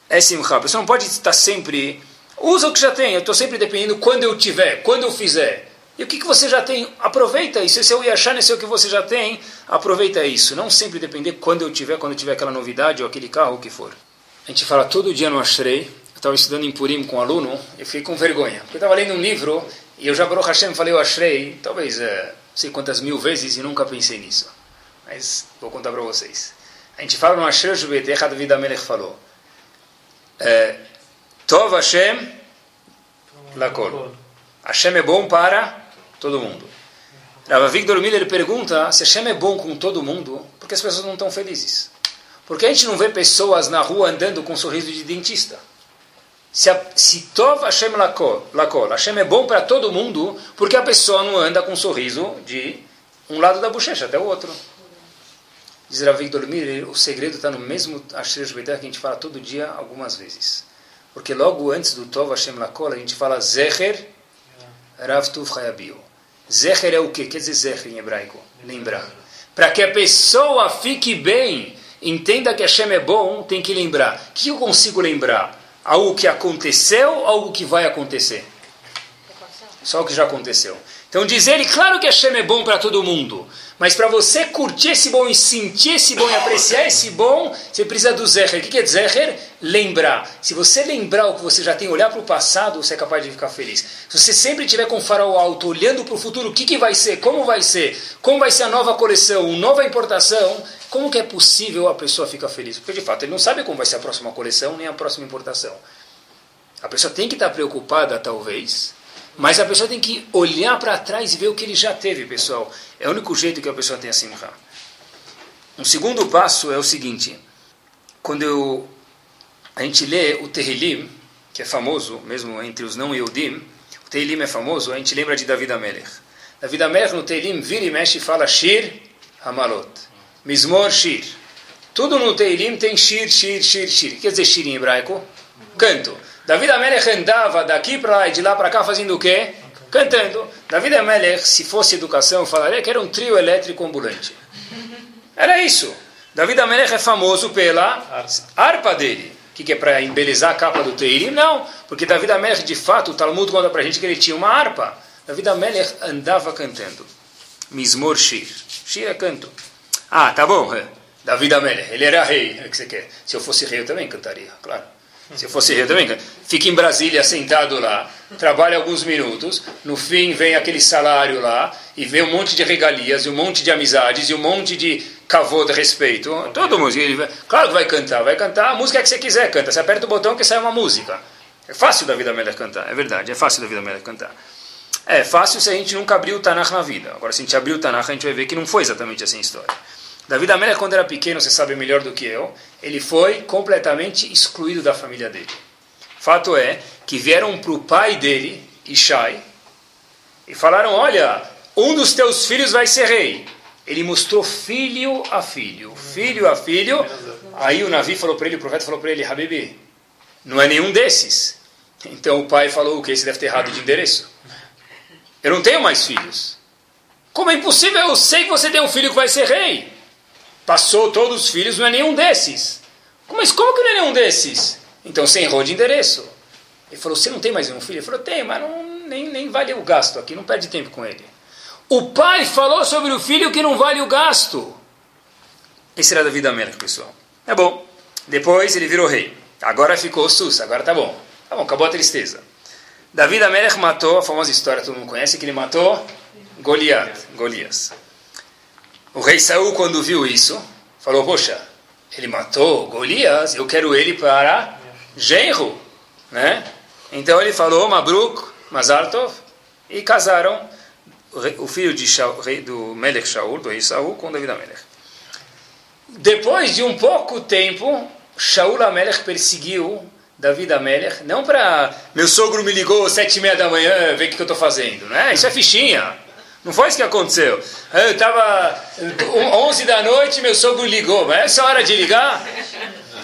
é simcha. A pessoa não pode estar sempre... Usa o que já tem. Eu estou sempre dependendo quando eu tiver, quando eu fizer. E o que, que você já tem? Aproveita isso. Esse é o Yashan, esse é o que você já tem. Aproveita isso. Não sempre depender quando eu tiver, quando eu tiver aquela novidade ou aquele carro, o que for. A gente fala todo dia no Ashrei. Eu estava estudando em Purim com um aluno, eu fiquei com vergonha. Porque eu estava lendo um livro e eu já, Baruch Hashem, falei o Ashrei, talvez é, não sei quantas mil vezes e nunca pensei nisso. Mas vou contar para vocês. A gente fala no Ashrei, o Jubet, Echad Vida Melech falou. É, Tov Hashem Lakol. Hashem é bom para todo mundo. Rav Victor Miller pergunta se Hashem é bom com todo mundo, porque as pessoas não estão felizes. Porque a gente não vê pessoas na rua andando com um sorriso de dentista. Se, a, se Tov Hashem lakol, Hashem é bom para todo mundo, porque a pessoa não anda com um sorriso de um lado da bochecha até o outro. Diz Rav Victor Miller, o segredo está no mesmo Asher que a gente fala todo dia, algumas vezes. Porque logo antes do Tov Hashem lakol, a gente fala Zecher Rav Tuv Hayabiu. Zecher é o que? Quer dizer Zecher em hebraico? Lembrar. Para que a pessoa fique bem, entenda que Hashem é bom, tem que lembrar. O que eu consigo lembrar? Algo que aconteceu, algo que vai acontecer? Só o que já aconteceu. Então diz ele, claro que Hashem é bom para todo mundo, mas para você curtir esse bom e sentir esse bom e apreciar esse bom, você precisa do Zeher. O que é Zeher? Lembrar. Se você lembrar o que você já tem, olhar para o passado, você é capaz de ficar feliz. Se você sempre tiver com o farol alto, olhando para o futuro, o que, que vai ser, como vai ser, como vai ser a nova coleção, nova importação, como que é possível a pessoa ficar feliz? Porque de fato ele não sabe como vai ser a próxima coleção nem a próxima importação. A pessoa tem que estar preocupada, talvez, mas a pessoa tem que olhar para trás e ver o que ele já teve, pessoal. É o único jeito que a pessoa tem a simcha. Um segundo passo é o seguinte: quando eu, a gente lê o Tehillim, que é famoso, mesmo entre os não Eudim, o Tehillim é famoso, a gente lembra de David Amelech. David Amelech no Tehillim vira e mexe e fala Shir Hamalot. Mismor Shir. Tudo no Tehillim tem Shir, Shir, Shir, Shir. Quer dizer Shir em hebraico? Canto. David Amelech andava daqui para lá e de lá para cá fazendo o quê? Cantando. David Amelech, se fosse educação, falaria que era um trio elétrico ambulante. Era isso. David Amelech é famoso pela harpa dele. O que, que é para embelezar a capa do Teirim? Não, porque David Amelech, de fato, o Talmud conta para gente que ele tinha uma harpa. David Amelech andava cantando. Mismor Shir. Shir é canto. Ah, tá bom. É. David Amelech, ele era rei. O que você quer? Se eu fosse rei, eu também cantaria, claro. Se eu fosse eu também, fica em Brasília sentado lá, trabalha alguns minutos, no fim vem aquele salário lá, e vem um monte de regalias, e um monte de amizades, e um monte de cavô de respeito. Todo ele, claro que vai cantar, vai cantar a música que você quiser, canta. Você aperta o botão que sai uma música. É fácil da vida melhor cantar, é verdade, é fácil da vida melhor cantar. É fácil se a gente nunca abriu o Tanakh na vida. Agora, se a gente abriu o Tanakh, a gente vai ver que não foi exatamente assim a história. Davi Amelech, quando era pequeno, você sabe melhor do que eu, ele foi completamente excluído da família dele. Fato é que vieram para o pai dele, Ishai, e falaram: Olha, um dos teus filhos vai ser rei. Ele mostrou filho a filho, filho a filho. Aí o Navi falou para ele, o profeta falou para ele: Habibi, não é nenhum desses. Então o pai falou: O que? Você deve ter errado de endereço. Eu não tenho mais filhos. Como é impossível? Eu sei que você tem um filho que vai ser rei. Passou todos os filhos, não é nenhum desses. Mas como que não é nenhum desses? Então você errou de endereço. Ele falou, você não tem mais nenhum filho? Ele falou, tem, mas não, nem, nem vale o gasto aqui, não perde tempo com ele. O pai falou sobre o filho que não vale o gasto. Esse era Davi América, pessoal. É bom. Depois ele virou rei. Agora ficou sus, agora tá bom. Tá bom, acabou a tristeza. Davi Amelech matou, a famosa história todo mundo conhece, que ele matou Goliat, Golias. O rei Saul, quando viu isso, falou, poxa, ele matou Golias, eu quero ele para genro, né? Então ele falou, Mabruk, Mazartov, e casaram o filho de Shaul, do Melech Shaul, do rei Saul, com Davi Amelech. Depois de um pouco tempo, Shaul Amelech perseguiu Davi Amelech, não para meu sogro me ligou às sete e meia da manhã, ver o que, que eu estou fazendo, né? Isso é fichinha. Não foi isso que aconteceu. Eu estava 11 da noite, meu sogro ligou. Mas essa hora de ligar?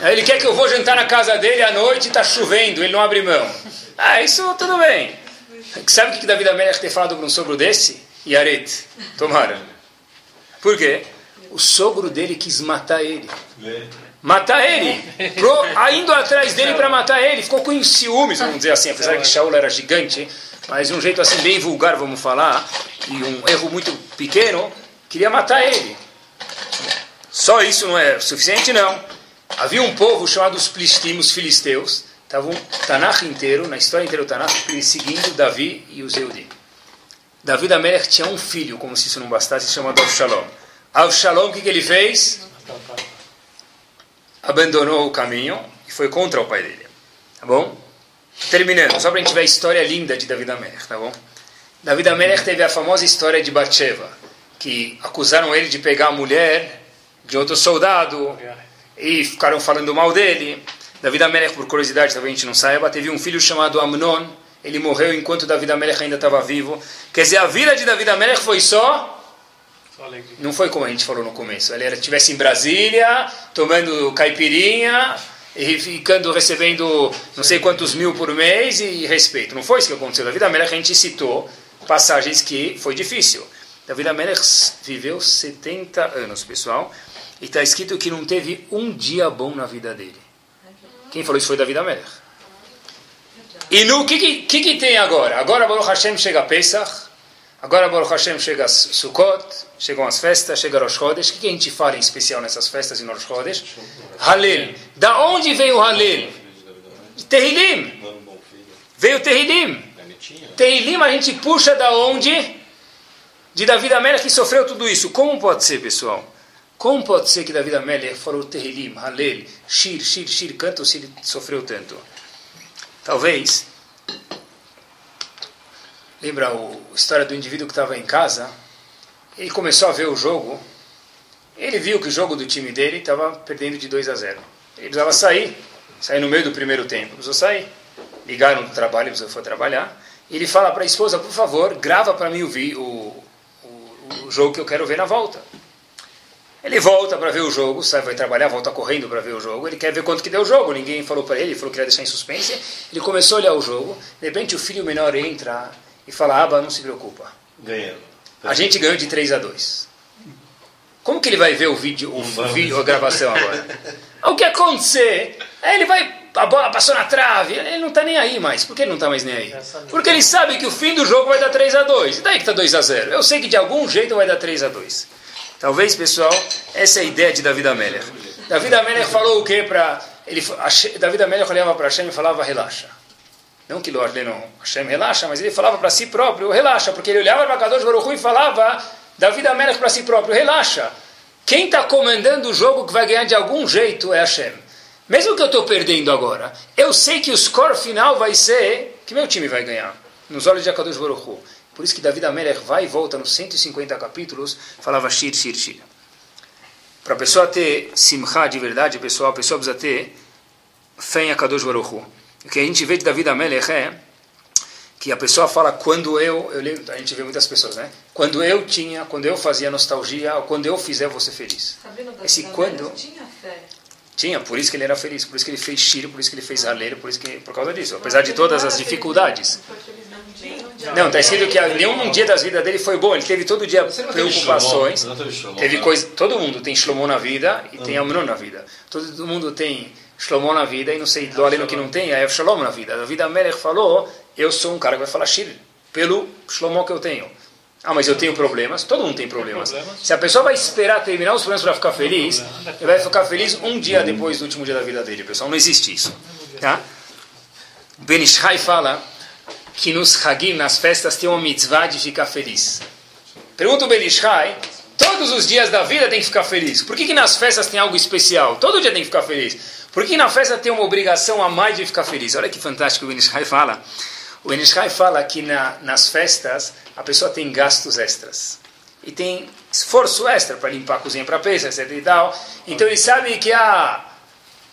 Ele quer que eu vou jantar na casa dele à noite e está chovendo, ele não abre mão. Ah, isso tudo bem. Sabe o que Davi Amelech ter falado para um sogro desse? Yaret. Tomara. Por quê? O sogro dele quis matar ele. Matar ele. Pro, indo atrás dele para matar ele. Ficou com ciúmes, vamos dizer assim. Apesar que Shaul era gigante, mas de um jeito assim bem vulgar, vamos falar, e um erro muito pequeno, queria matar ele. Só isso não é suficiente, não. Havia um povo chamado os Plistimos filisteus, estava um Tanakh inteiro, na história inteira do Tanakh, seguindo Davi e os Eudim. Davi da Melech tinha um filho, como se isso não bastasse, chamado Avshalom. Avshalom, o que, que ele fez? Abandonou o caminho e foi contra o pai dele. Tá bom? Terminando, só para a gente ver a história linda de Davi Amelech, tá bom? Davi Amelech teve a famosa história de Batsheva, que acusaram ele de pegar a mulher de outro soldado e ficaram falando mal dele. Davi Amelech, por curiosidade, talvez a gente não saiba, teve um filho chamado Amnon, ele morreu enquanto Davi Amelech ainda estava vivo. Quer dizer, a vida de Davi Amelech foi só não foi como a gente falou no começo. Ele estivesse em Brasília, tomando caipirinha, e ficando recebendo não sei quantos mil por mês e respeito. Não foi isso que aconteceu. Davi Amelech a gente citou passagens que foi difícil. Davi Amelech viveu 70 anos, pessoal, e está escrito que não teve um dia bom na vida dele. Quem falou isso foi Davi Amelech. E no que, que, que, tem agora? Agora Baruch Hashem chega a Pesach, Agora, Baruch Hashem, chega Sukkot, chegam as festas, chega Rosh Chodesh. O que a gente fala em especial nessas festas em Rosh Chodesh? Halel. Da onde veio o Halel? De Terrilim. Veio Terrilim. Terrilim a gente puxa da onde? De Davi Amélia que sofreu tudo isso. Como pode ser, pessoal? Como pode ser que Davi Amélia falou Terrilim, Halel, Shir, Shir, Shir, canto se ele sofreu tanto? Talvez Lembra a história do indivíduo que estava em casa? Ele começou a ver o jogo. Ele viu que o jogo do time dele estava perdendo de 2 a 0. Ele precisava sair, sair no meio do primeiro tempo. Precisou sair. Ligaram do trabalho, ele foi trabalhar. E ele fala para a esposa: por favor, grava para mim o, o, o, o jogo que eu quero ver na volta. Ele volta para ver o jogo, sai, vai trabalhar, volta correndo para ver o jogo. Ele quer ver quanto que deu o jogo. Ninguém falou para ele, ele falou que ia deixar em suspense. Ele começou a olhar o jogo. De repente, o filho menor entra e fala, Aba, não se preocupa. Ganhando. A gente ganhou de 3 a 2. Como que ele vai ver o vídeo, o, vídeo, a gravação agora? o que acontecer? É, ele vai, a bola passou na trave, ele não está nem aí mais. Por que ele não está mais nem aí? Porque ele sabe que o fim do jogo vai dar 3 a 2. E daí que está 2 a 0. Eu sei que de algum jeito vai dar 3 a 2. Talvez, pessoal, essa é a ideia de David Amélia. David Amélia falou o que para ele? David Amélia olhava para Hashem e falava relaxa. Não que Lord não Hashem relaxa, mas ele falava para si próprio, relaxa, porque ele olhava para Kadosh Baruch e falava da vida Amelech para si próprio, relaxa. Quem está comandando o jogo que vai ganhar de algum jeito é Hashem. Mesmo que eu estou perdendo agora, eu sei que o score final vai ser que meu time vai ganhar. Nos olhos de Akadosh Baruch Hu. Por isso que David Amelech vai e volta nos 150 capítulos, falava Shir, Shir, Shir. Para a pessoa ter simcha de verdade, pessoal, a pessoa precisa ter fé em Akadosh Baruch Hu. O que a gente vê de David Amelech é que a pessoa fala quando eu, eu a gente vê muitas pessoas, né? Quando eu tinha, quando eu fazia nostalgia, ou quando eu fizer, eu vou ser feliz. Esse quando tinha fé. Tinha, por isso que ele era feliz, por isso que ele fez shir, por isso que ele fez raleiro, por isso que por causa disso, apesar de todas as dificuldades. Não, está escrito que nenhum dia das vidas dele foi bom. Ele teve todo dia preocupações. Teve coisa. Todo mundo tem Shlomo na vida e tem Amnon na vida. Todo mundo tem Shlomo na vida e não sei do além que não tem, é Shalom na vida. A vida Melech falou: eu sou um cara que vai falar Shir pelo Shlomo que eu tenho. Ah, mas eu tenho problemas. Todo mundo tem problemas. Se a pessoa vai esperar terminar os problemas para ficar feliz, ele vai ficar feliz um dia depois do último dia da vida dele, pessoal. Não existe isso. Tá? Ben Ishai fala que nos Hagim, nas festas, tem uma mitzvah de ficar feliz. Pergunta o Ben Ishai, todos os dias da vida tem que ficar feliz. Por que, que nas festas tem algo especial? Todo dia tem que ficar feliz. Por que na festa tem uma obrigação a mais de ficar feliz? Olha que fantástico o Ben Ishai fala. O Ben Ishai fala que na, nas festas a pessoa tem gastos extras. E tem esforço extra para limpar a cozinha para peça, etc e tal. Então ele sabe que a,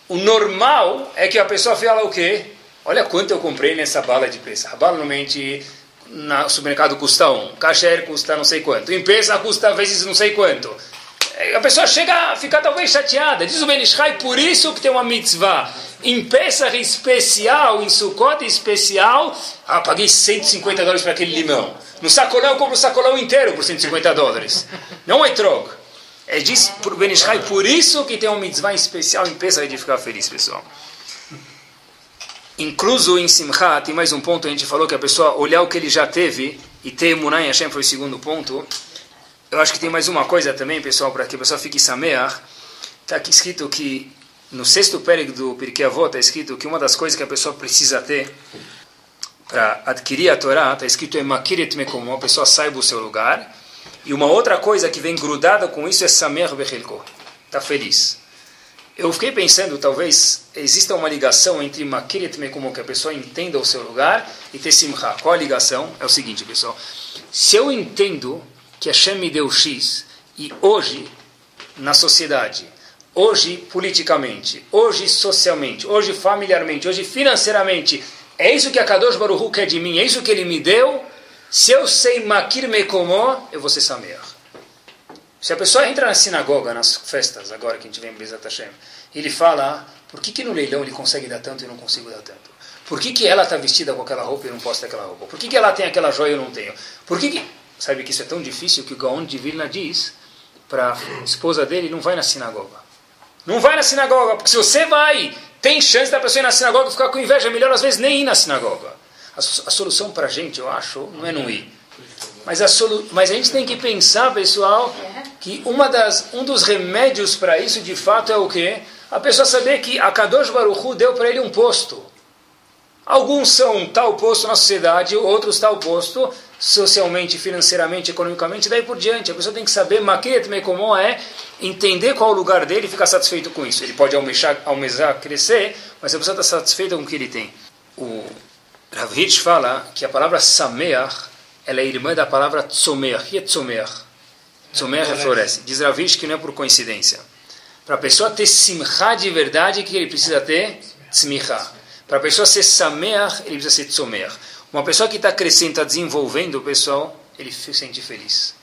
o normal é que a pessoa fala o quê? Olha quanto eu comprei nessa bala de peça. A bala normalmente no supermercado custa um, kasher custa não sei quanto, em peça custa vezes não sei quanto. É, a pessoa chega a ficar talvez chateada. Diz o Benishai, por isso que tem uma mitzvah. Em Pesach especial, em Sukkot especial, ah, paguei 150 dólares para aquele limão. No sacolão eu compro o sacolão inteiro por 150 dólares. Não é troca. É diz por Benishai, por isso que tem uma mitzvah especial em Pesach de ficar feliz, pessoal. Incluso em Simcha, tem mais um ponto, a gente falou que a pessoa olhar o que ele já teve e ter Munai Hashem foi o segundo ponto. Eu acho que tem mais uma coisa também, pessoal, para que a pessoa fique sameach. Está aqui escrito que no sexto pérego do Pirkei Avot está escrito que uma das coisas que a pessoa precisa ter para adquirir a Torá, está escrito é Makiret Mekomo, a pessoa saiba o seu lugar. E uma outra coisa que vem grudada com isso é Samer Bechelko, está feliz. Eu fiquei pensando, talvez exista uma ligação entre Makiret Mekomo, que a pessoa entenda o seu lugar, e Tessimcha. Qual a ligação? É o seguinte, pessoal. Se eu entendo que Hashem me deu X, e hoje, na sociedade, hoje politicamente, hoje socialmente, hoje familiarmente, hoje financeiramente, é isso que a Kadosh Baruch quer de mim, é isso que ele me deu. Se eu sei Makir Mekomó, eu vou ser Sameach. Se a pessoa entra na sinagoga, nas festas, agora que a gente vem em Bezat Hashem, ele fala, por que, que no leilão ele consegue dar tanto e eu não consigo dar tanto? Por que, que ela está vestida com aquela roupa e eu não posso ter aquela roupa? Por que, que ela tem aquela joia e eu não tenho? Por que, que... Sabe que isso é tão difícil que o Gaon de Vilna diz para a esposa dele, não vai na sinagoga. Não vai na sinagoga, porque se você vai, tem chance da pessoa ir na sinagoga e ficar com inveja. É melhor às vezes nem ir na sinagoga. A, a solução para a gente, eu acho, não é não ir. Mas a, solu, mas a gente tem que pensar, pessoal, que uma das, um dos remédios para isso, de fato, é o quê? A pessoa saber que a Kadosh Baruch Hu deu para ele um posto. Alguns são tal posto na sociedade, outros tal posto socialmente, financeiramente, economicamente, daí por diante. A pessoa tem que saber, maquet como é entender qual o lugar dele e ficar satisfeito com isso. Ele pode almejar, almejar crescer, mas a pessoa está satisfeita com o que ele tem. O Rav Hitch fala que a palavra sameach ela é irmã da palavra tzomeach. E é tzomeach? Tzomeach é floresce. Diz Rav Hitch que não é por coincidência. Para a pessoa ter simcha de verdade, o que ele precisa ter? Tzmicha. Para a pessoa ser sameach, ele precisa ser tzomeach. Uma pessoa que está crescendo, está desenvolvendo, o pessoal, ele se sente feliz.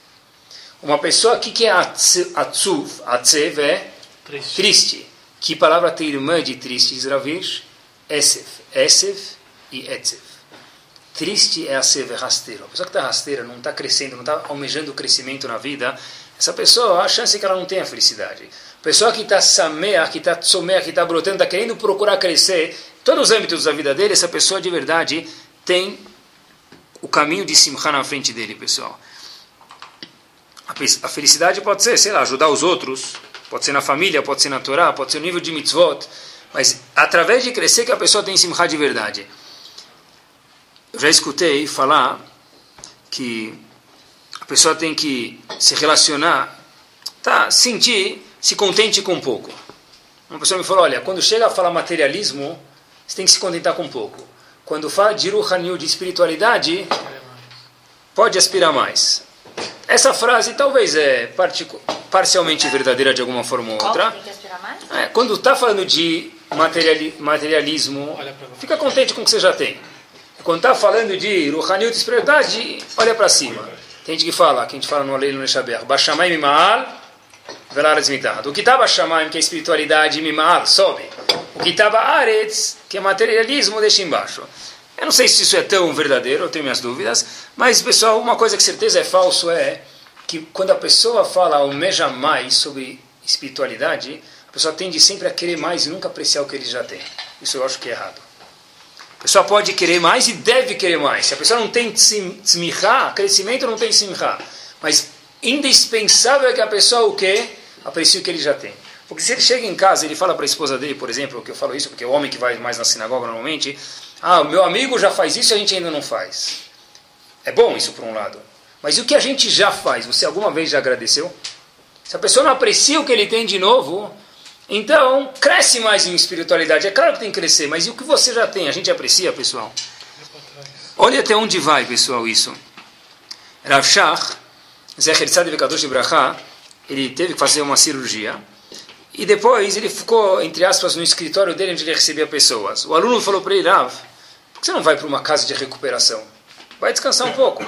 Uma pessoa, o que, que é atzuv? Atzev é triste. triste. Que palavra tem irmã de triste, Isravish? Esef. Esef e Etzev. Triste é a sev, é rasteiro. A pessoa que está rasteira, não está crescendo, não está almejando o crescimento na vida, essa pessoa, a chance é que ela não tenha felicidade. A pessoa que está sameach, que está tzomeach, que está brotando, está querendo procurar crescer, todos os âmbitos da vida dele, essa pessoa de verdade tem o caminho de Simcha na frente dele, pessoal. A felicidade pode ser, sei lá, ajudar os outros, pode ser na família, pode ser na Torá, pode ser no nível de mitzvot, mas através de crescer que a pessoa tem Simcha de verdade. Eu já escutei falar que a pessoa tem que se relacionar, Tá, sentir, se contente com pouco. Uma pessoa me falou, olha, quando chega a falar materialismo, você tem que se contentar com pouco. Quando fala de Ruhanil, de espiritualidade, pode aspirar mais. Essa frase talvez é parcialmente verdadeira de alguma forma ou outra. Tem que aspirar mais? É, quando está falando de materiali materialismo, fica contente com o que você já tem. Quando está falando de Ruhanil, de espiritualidade, olha para cima. Tem gente que fala, que a gente fala no Aleilo Neshaber, Bashamay Mimaal, Velaras Mitad. O que está Bashamay, que é espiritualidade, Mimaal, sobe. O que estava Aretz, que é materialismo, deixa embaixo. Eu não sei se isso é tão verdadeiro, eu tenho minhas dúvidas, mas, pessoal, uma coisa que certeza é falso é que quando a pessoa fala almeja mais sobre espiritualidade, a pessoa tende sempre a querer mais e nunca apreciar o que ele já tem. Isso eu acho que é errado. Pessoa pode querer mais e deve querer mais. Se a pessoa não tem tzmihá, crescimento não tem tzmihá. Mas indispensável é que a pessoa o quê? Aprecie o que ele já tem. Porque se ele chega em casa e ele fala para a esposa dele, por exemplo, que eu falo isso porque é o homem que vai mais na sinagoga normalmente, ah, o meu amigo já faz isso e a gente ainda não faz. É bom isso por um lado. Mas o que a gente já faz? Você alguma vez já agradeceu? Se a pessoa não aprecia o que ele tem de novo, então cresce mais em espiritualidade. É claro que tem que crescer, mas e o que você já tem? A gente aprecia, pessoal? Olha até onde vai, pessoal, isso. Rav Shach, Zecher Tzaddik Kadosh Bracha, ele teve que fazer uma cirurgia e depois ele ficou, entre aspas, no escritório dele onde ele recebia pessoas. O aluno falou para ele, Rav, por que você não vai para uma casa de recuperação? Vai descansar um pouco.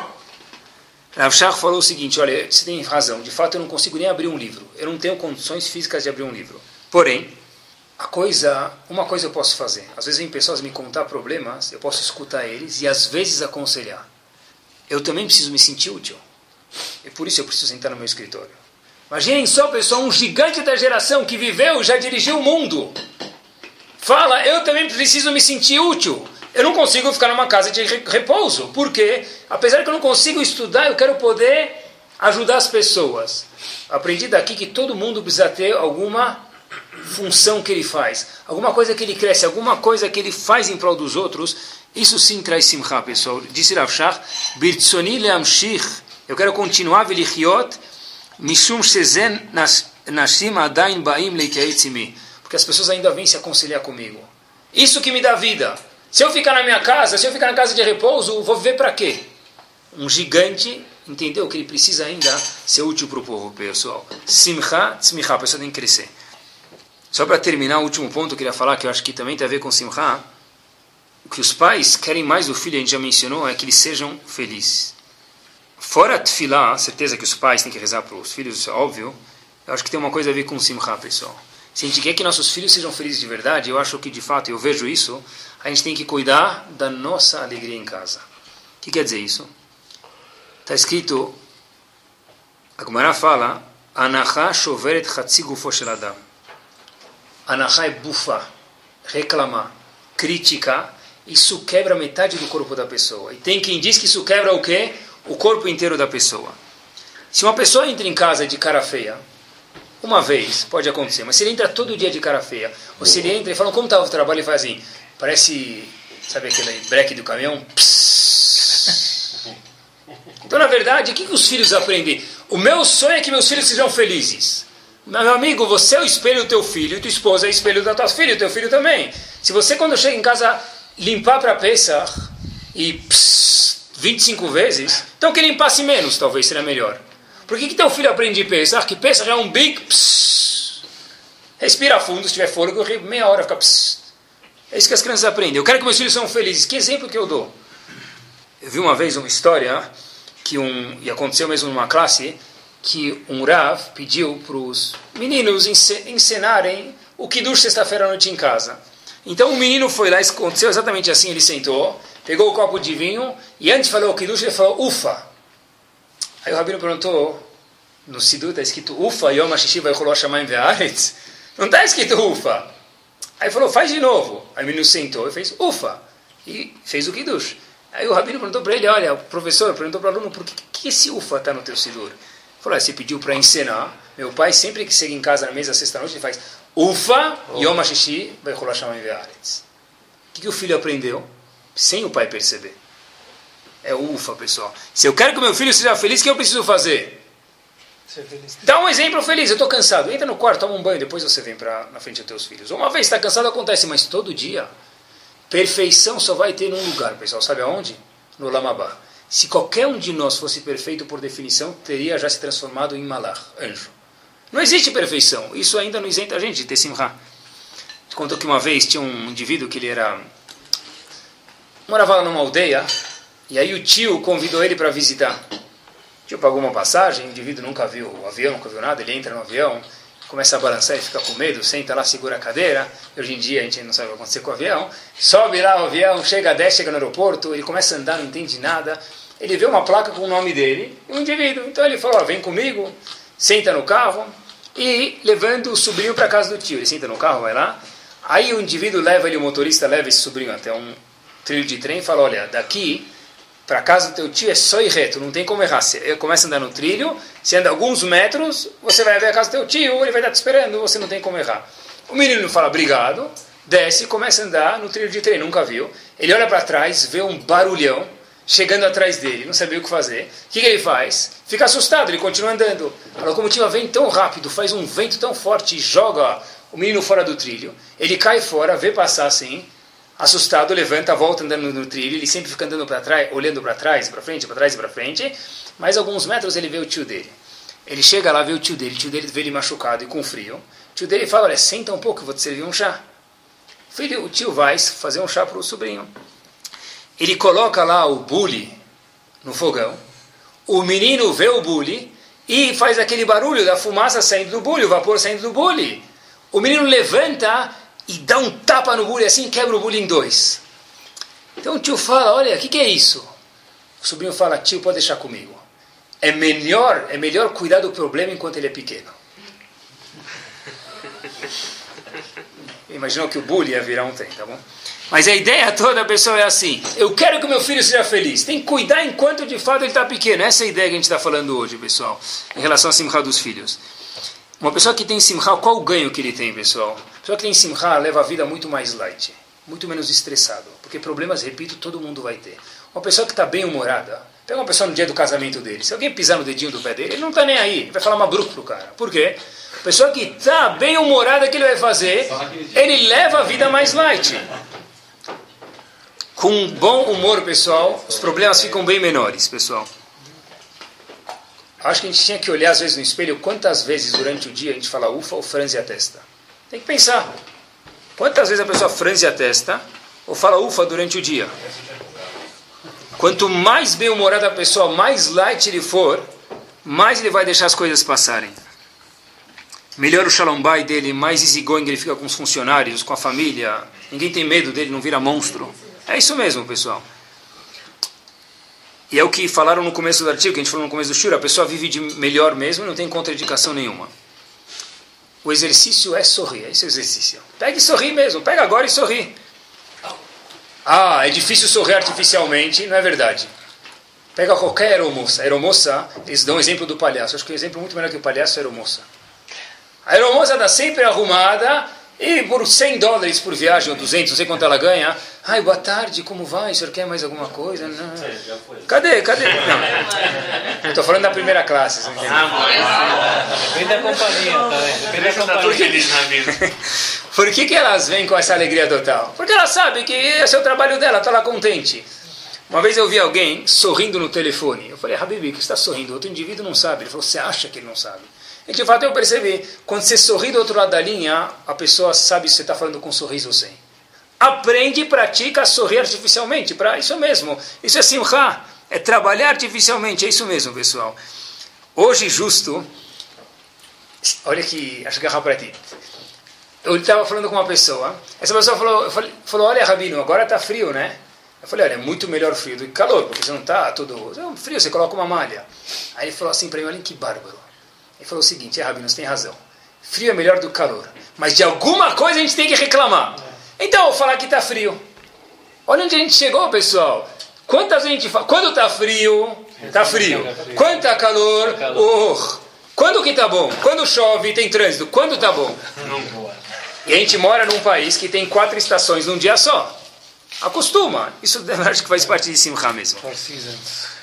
Rav Shach falou o seguinte, olha, você tem razão, de fato eu não consigo nem abrir um livro. Eu não tenho condições físicas de abrir um livro. Porém, a coisa, uma coisa eu posso fazer. Às vezes vem pessoas me contar problemas, eu posso escutar eles e às vezes aconselhar. Eu também preciso me sentir útil. E por isso eu preciso sentar no meu escritório. Imaginem só, pessoal, um gigante da geração que viveu, já dirigiu o mundo. Fala, eu também preciso me sentir útil. Eu não consigo ficar numa casa de repouso, porque, apesar que eu não consigo estudar, eu quero poder ajudar as pessoas. Aprendi daqui que todo mundo precisa ter alguma função que ele faz, alguma coisa que ele cresce, alguma coisa que ele faz em prol dos outros. Isso sim traz simcha, pessoal. Disse Rav Shach. Eu quero continuar velichiot Mishum shezen nashim adain baim leityaetzimi. Porque as pessoas ainda vêm se aconselhar comigo. Isso que me dá vida. Se eu ficar na minha casa, se eu ficar na casa de repouso, vou viver para quê? Um gigante entendeu que ele precisa ainda ser útil para o povo, pessoal. Simcha, tzmicha, a pessoa tem que crescer. Só para terminar, o último ponto que eu queria falar, que eu acho que também tem a ver com simcha, o que os pais querem mais do filho, a gente já mencionou, é que eles sejam felizes. Fora tefilá, certeza que os pais têm que rezar para os filhos, isso é óbvio. Eu acho que tem uma coisa a ver com simcha, pessoal. Se a gente quer que nossos filhos sejam felizes de verdade, eu acho que de fato, eu vejo isso, a gente tem que cuidar da nossa alegria em casa. O que quer dizer isso? Está escrito, a Gemara fala, Anacha shoveret chatzigufo shel adam. Anacha é bufa, reclamar, criticar, isso quebra metade do corpo da pessoa. E tem quem diz que isso quebra o quê? o corpo inteiro da pessoa. Se uma pessoa entra em casa de cara feia, uma vez pode acontecer, mas se ele entra todo dia de cara feia, ou se ele entra e fala como estava o trabalho e faz assim, parece, sabe aquele breque do caminhão? Psss. Então, na verdade, o que, que os filhos aprendem? O meu sonho é que meus filhos sejam felizes. Meu amigo, você é o espelho do teu filho, tua esposa é o espelho da tua filha, teu filho também. Se você, quando chega em casa, limpar para Pesach e psss, 25 vezes, então que limpasse menos, talvez seria melhor. Por que, que teu filho aprende Pesach? Que Pesach é um big psss. Respira fundo, se tiver fôlego, meia hora fica psss. É isso que as crianças aprendem. Eu quero que meus filhos sejam felizes. Que exemplo que eu dou? Eu vi uma vez uma história que um e aconteceu mesmo numa classe que um Rav pediu para os meninos encenarem o Kiddush sexta-feira à noite em casa. Então o menino foi lá, aconteceu exatamente assim, ele sentou, pegou o copo de vinho e antes falou o Kiddush, ele falou ufa. Aí o Rabino perguntou, no Sidu está escrito ufa, Yom HaShishi vai Shamayim Ve'aretz. Não está escrito ufa. Aí falou, faz de novo. Aí o menino sentou e fez ufa. E fez o Kiddush. Aí o Rabino perguntou para ele, olha, o professor perguntou para o aluno, por que, que esse ufa está no teu Sidur? Falou, você pediu para ensinar. Meu pai, sempre que chega em casa na mesa sexta-noite, ele faz ufa, Yom HaShishi vai Shamayim Ve'aretz. O que, que o filho aprendeu? sem o pai perceber. É ufa, pessoal. Se eu quero que meu filho seja feliz, o que eu preciso fazer? Dá um exemplo feliz. Eu estou cansado. Entra no quarto, toma um banho, depois você vem pra, na frente dos teus filhos. Uma vez está cansado, acontece, mas todo dia. Perfeição só vai ter num lugar, pessoal. Sabe aonde? No Lamabá. Se qualquer um de nós fosse perfeito por definição, teria já se transformado em malach, anjo. Não existe perfeição. Isso ainda não isenta a gente de ter. Contou que uma vez tinha um indivíduo que ele era morava numa aldeia e aí o tio convidou ele para visitar. O tio pagou uma passagem, o indivíduo nunca viu o avião, nunca viu nada, ele entra no avião, começa a balançar e fica com medo, senta lá, segura a cadeira. Hoje em dia a gente não sabe o que vai acontecer com o avião. Sobe lá o avião, chega, desce, chega no aeroporto, ele começa a andar, não entende nada. Ele vê uma placa com o nome dele um indivíduo. Então ele falou: vem comigo, senta no carro e levando o sobrinho para casa do tio. Ele senta no carro, vai lá. Aí o indivíduo leva ele, o motorista leva esse sobrinho até um trilho de trem e fala: olha, daqui para casa do teu tio é só ir reto, não tem como errar. Você começa a andar no trilho, você anda alguns metros, você vai ver a casa do teu tio, ele vai estar te esperando, você não tem como errar. O menino fala obrigado, desce, começa a andar no trilho de trem, nunca viu. Ele olha para trás, vê um barulhão chegando atrás dele, não sabia o que fazer. O que, que ele faz? Fica assustado, ele continua andando. A locomotiva vem tão rápido, faz um vento tão forte e joga o menino fora do trilho. Ele cai fora, vê passar assim, assustado, levanta, volta andando no trilho, ele sempre fica andando para trás, olhando para trás, para frente, para trás e para frente. Mais alguns metros ele vê o tio dele. Ele chega lá, vê o tio dele, o tio dele vê ele machucado e com frio. O tio dele fala: Olha, senta um pouco, eu vou te servir um chá. Filho, o tio vai fazer um chá para o sobrinho. Ele coloca lá o bule no fogão. O menino vê o bule e faz aquele barulho da fumaça saindo do bule, o vapor saindo do bule. O menino levanta e dá um tapa no bule assim quebra o bule em dois. Então o tio fala, olha, o que, que é isso? O sobrinho fala, tio, pode deixar comigo. É melhor, é melhor cuidar do problema enquanto ele é pequeno. Imaginou que o bullying ia virar um trem, tá bom? Mas a ideia toda da pessoa é assim: eu quero que meu filho seja feliz. Tem que cuidar enquanto de fato ele está pequeno. Essa é a ideia que a gente está falando hoje, pessoal, em relação à simcha dos filhos. Uma pessoa que tem simcha, qual o ganho que ele tem, pessoal? Só que tem simcha leva a vida muito mais light, muito menos estressado. Porque problemas, repito, todo mundo vai ter. Uma pessoa que está bem humorada, pega uma pessoa no dia do casamento dele, se alguém pisar no dedinho do pé dele, ele não está nem aí, ele vai falar mabruco pro cara. Por quê? A pessoa que está bem humorada, o que ele vai fazer? Ele leva a vida mais light. Com um bom humor, pessoal, os problemas ficam bem menores, pessoal. Acho que a gente tinha que olhar às vezes no espelho quantas vezes durante o dia a gente fala ufa ou franze a testa. Tem que pensar. Quantas vezes a pessoa franze a testa ou fala ufa durante o dia? Quanto mais bem-humorada a pessoa, mais light ele for, mais ele vai deixar as coisas passarem. Melhor o shalom bay dele, mais easygoing ele fica com os funcionários, com a família. Ninguém tem medo dele, não vira monstro. É isso mesmo, pessoal. E é o que falaram no começo do artigo, que a gente falou no começo do Shura, a pessoa vive de melhor mesmo e não tem contraindicação nenhuma. O exercício é sorrir, é esse o exercício. Pega e sorri mesmo, pega agora e sorri. Ah, é difícil sorrir artificialmente, não é verdade. Pega qualquer aeromoça. Aeromoça, eles dão o exemplo do palhaço. Acho que o um exemplo muito melhor que o palhaço é a aeromoça. A aeromoça está sempre arrumada e por 100 dólares por viagem, ou 200, não sei quanto ela ganha. Ai, boa tarde, como vai? O senhor quer mais alguma coisa? Não. Cadê? Cadê? Não. Estou falando da primeira classe. Você entendeu? Depende da companhia, tá? Depende da companhia. Por que, que elas vêm com essa alegria total? Porque elas sabem que esse é o trabalho dela, está lá contente. Uma vez eu vi alguém sorrindo no telefone. Eu falei, Habibi, que está sorrindo? Outro indivíduo não sabe. Ele falou, você acha que ele não sabe? E de fato eu percebi, quando você sorri do outro lado da linha, a pessoa sabe se você está falando com um sorriso ou sem. Aprende e pratica sorrir artificialmente, para isso mesmo. Isso é simcha, é trabalhar artificialmente, é isso mesmo, pessoal. Hoje, justo, olha que, acho que é para ti. Eu estava falando com uma pessoa, essa pessoa falou, falei, falou olha, Rabino, agora está frio, né? Eu falei, olha, é muito melhor frio do que calor, porque você não está todo é frio, você coloca uma malha. Aí ele falou assim para mim, olha que bárbaro. Ele falou o seguinte, é, Rabino, você tem razão. Frio é melhor do que calor. Mas de alguma coisa a gente tem que reclamar. Então, eu vou falar que está frio. Olha onde a gente chegou, pessoal. Quantas a gente fala? Quando está frio, está frio. Quando está calor, oh. Quando que está bom? Quando chove, tem trânsito. Quando está bom? E a gente mora num país que tem quatro estações num dia só. Acostuma. Isso acho que faz parte de Simcha mesmo.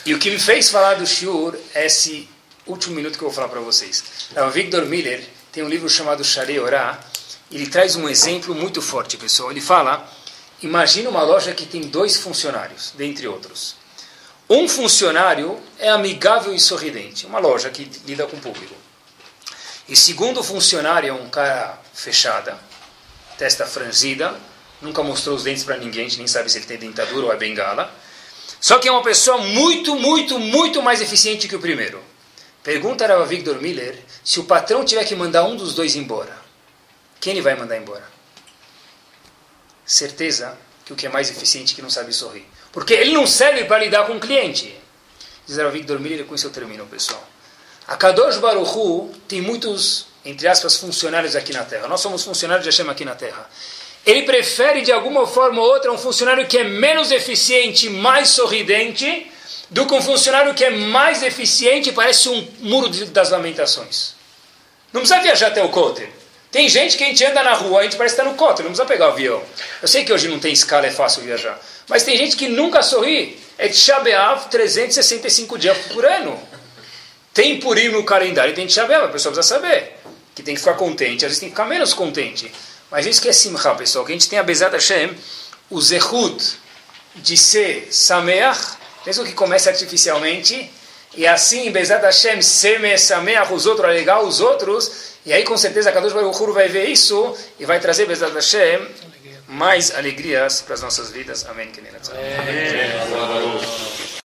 E o que me fez falar do Shur é esse último minuto que eu vou falar para vocês. O Victor Miller tem um livro chamado Sharei Orá. Ele traz um exemplo muito forte, pessoal. Ele fala, imagina uma loja que tem dois funcionários, dentre outros. Um funcionário é amigável e sorridente, uma loja que lida com o público. E segundo funcionário é um cara fechada, testa franzida, nunca mostrou os dentes para ninguém, a gente nem sabe se ele tem dentadura ou é bengala. Só que é uma pessoa muito, muito, muito mais eficiente que o primeiro. Pergunta a Victor Miller se o patrão tiver que mandar um dos dois embora. Quem ele vai mandar embora? Certeza que o que é mais eficiente que não sabe sorrir. Porque ele não serve para lidar com o cliente. Diz Rav Victor Miller, com isso eu termino, pessoal. A Kadosh Baruchu tem muitos, entre aspas, funcionários aqui na Terra. Nós somos funcionários de Hashem aqui na Terra. Ele prefere, de alguma forma ou outra, um funcionário que é menos eficiente, mais sorridente, do que um funcionário que é mais eficiente parece um muro das lamentações. Não precisa viajar até o Kotel. Tem gente que a gente anda na rua, a gente parece estar no Kotel, não precisa pegar o avião. Eu sei que hoje não tem escala, é fácil viajar. Mas tem gente que nunca sorri. É Tisha 365 dias por ano. Tem Purim no calendário tem Tisha a pessoa precisa saber. Que tem que ficar contente, às vezes tem que ficar menos contente. Mas isso que é Simcha, pessoal. Que a gente tem a Bezat Hashem, o Zehut de ser Sameach, mesmo que comece artificialmente, e assim, Bezat Hashem, Seme Sameach, os outros, legal os outros, e aí com certeza Kadosh Baruch Hu vai ver isso e vai trazer Bezat Hashem mais alegrias para as nossas vidas. Amém. Amém.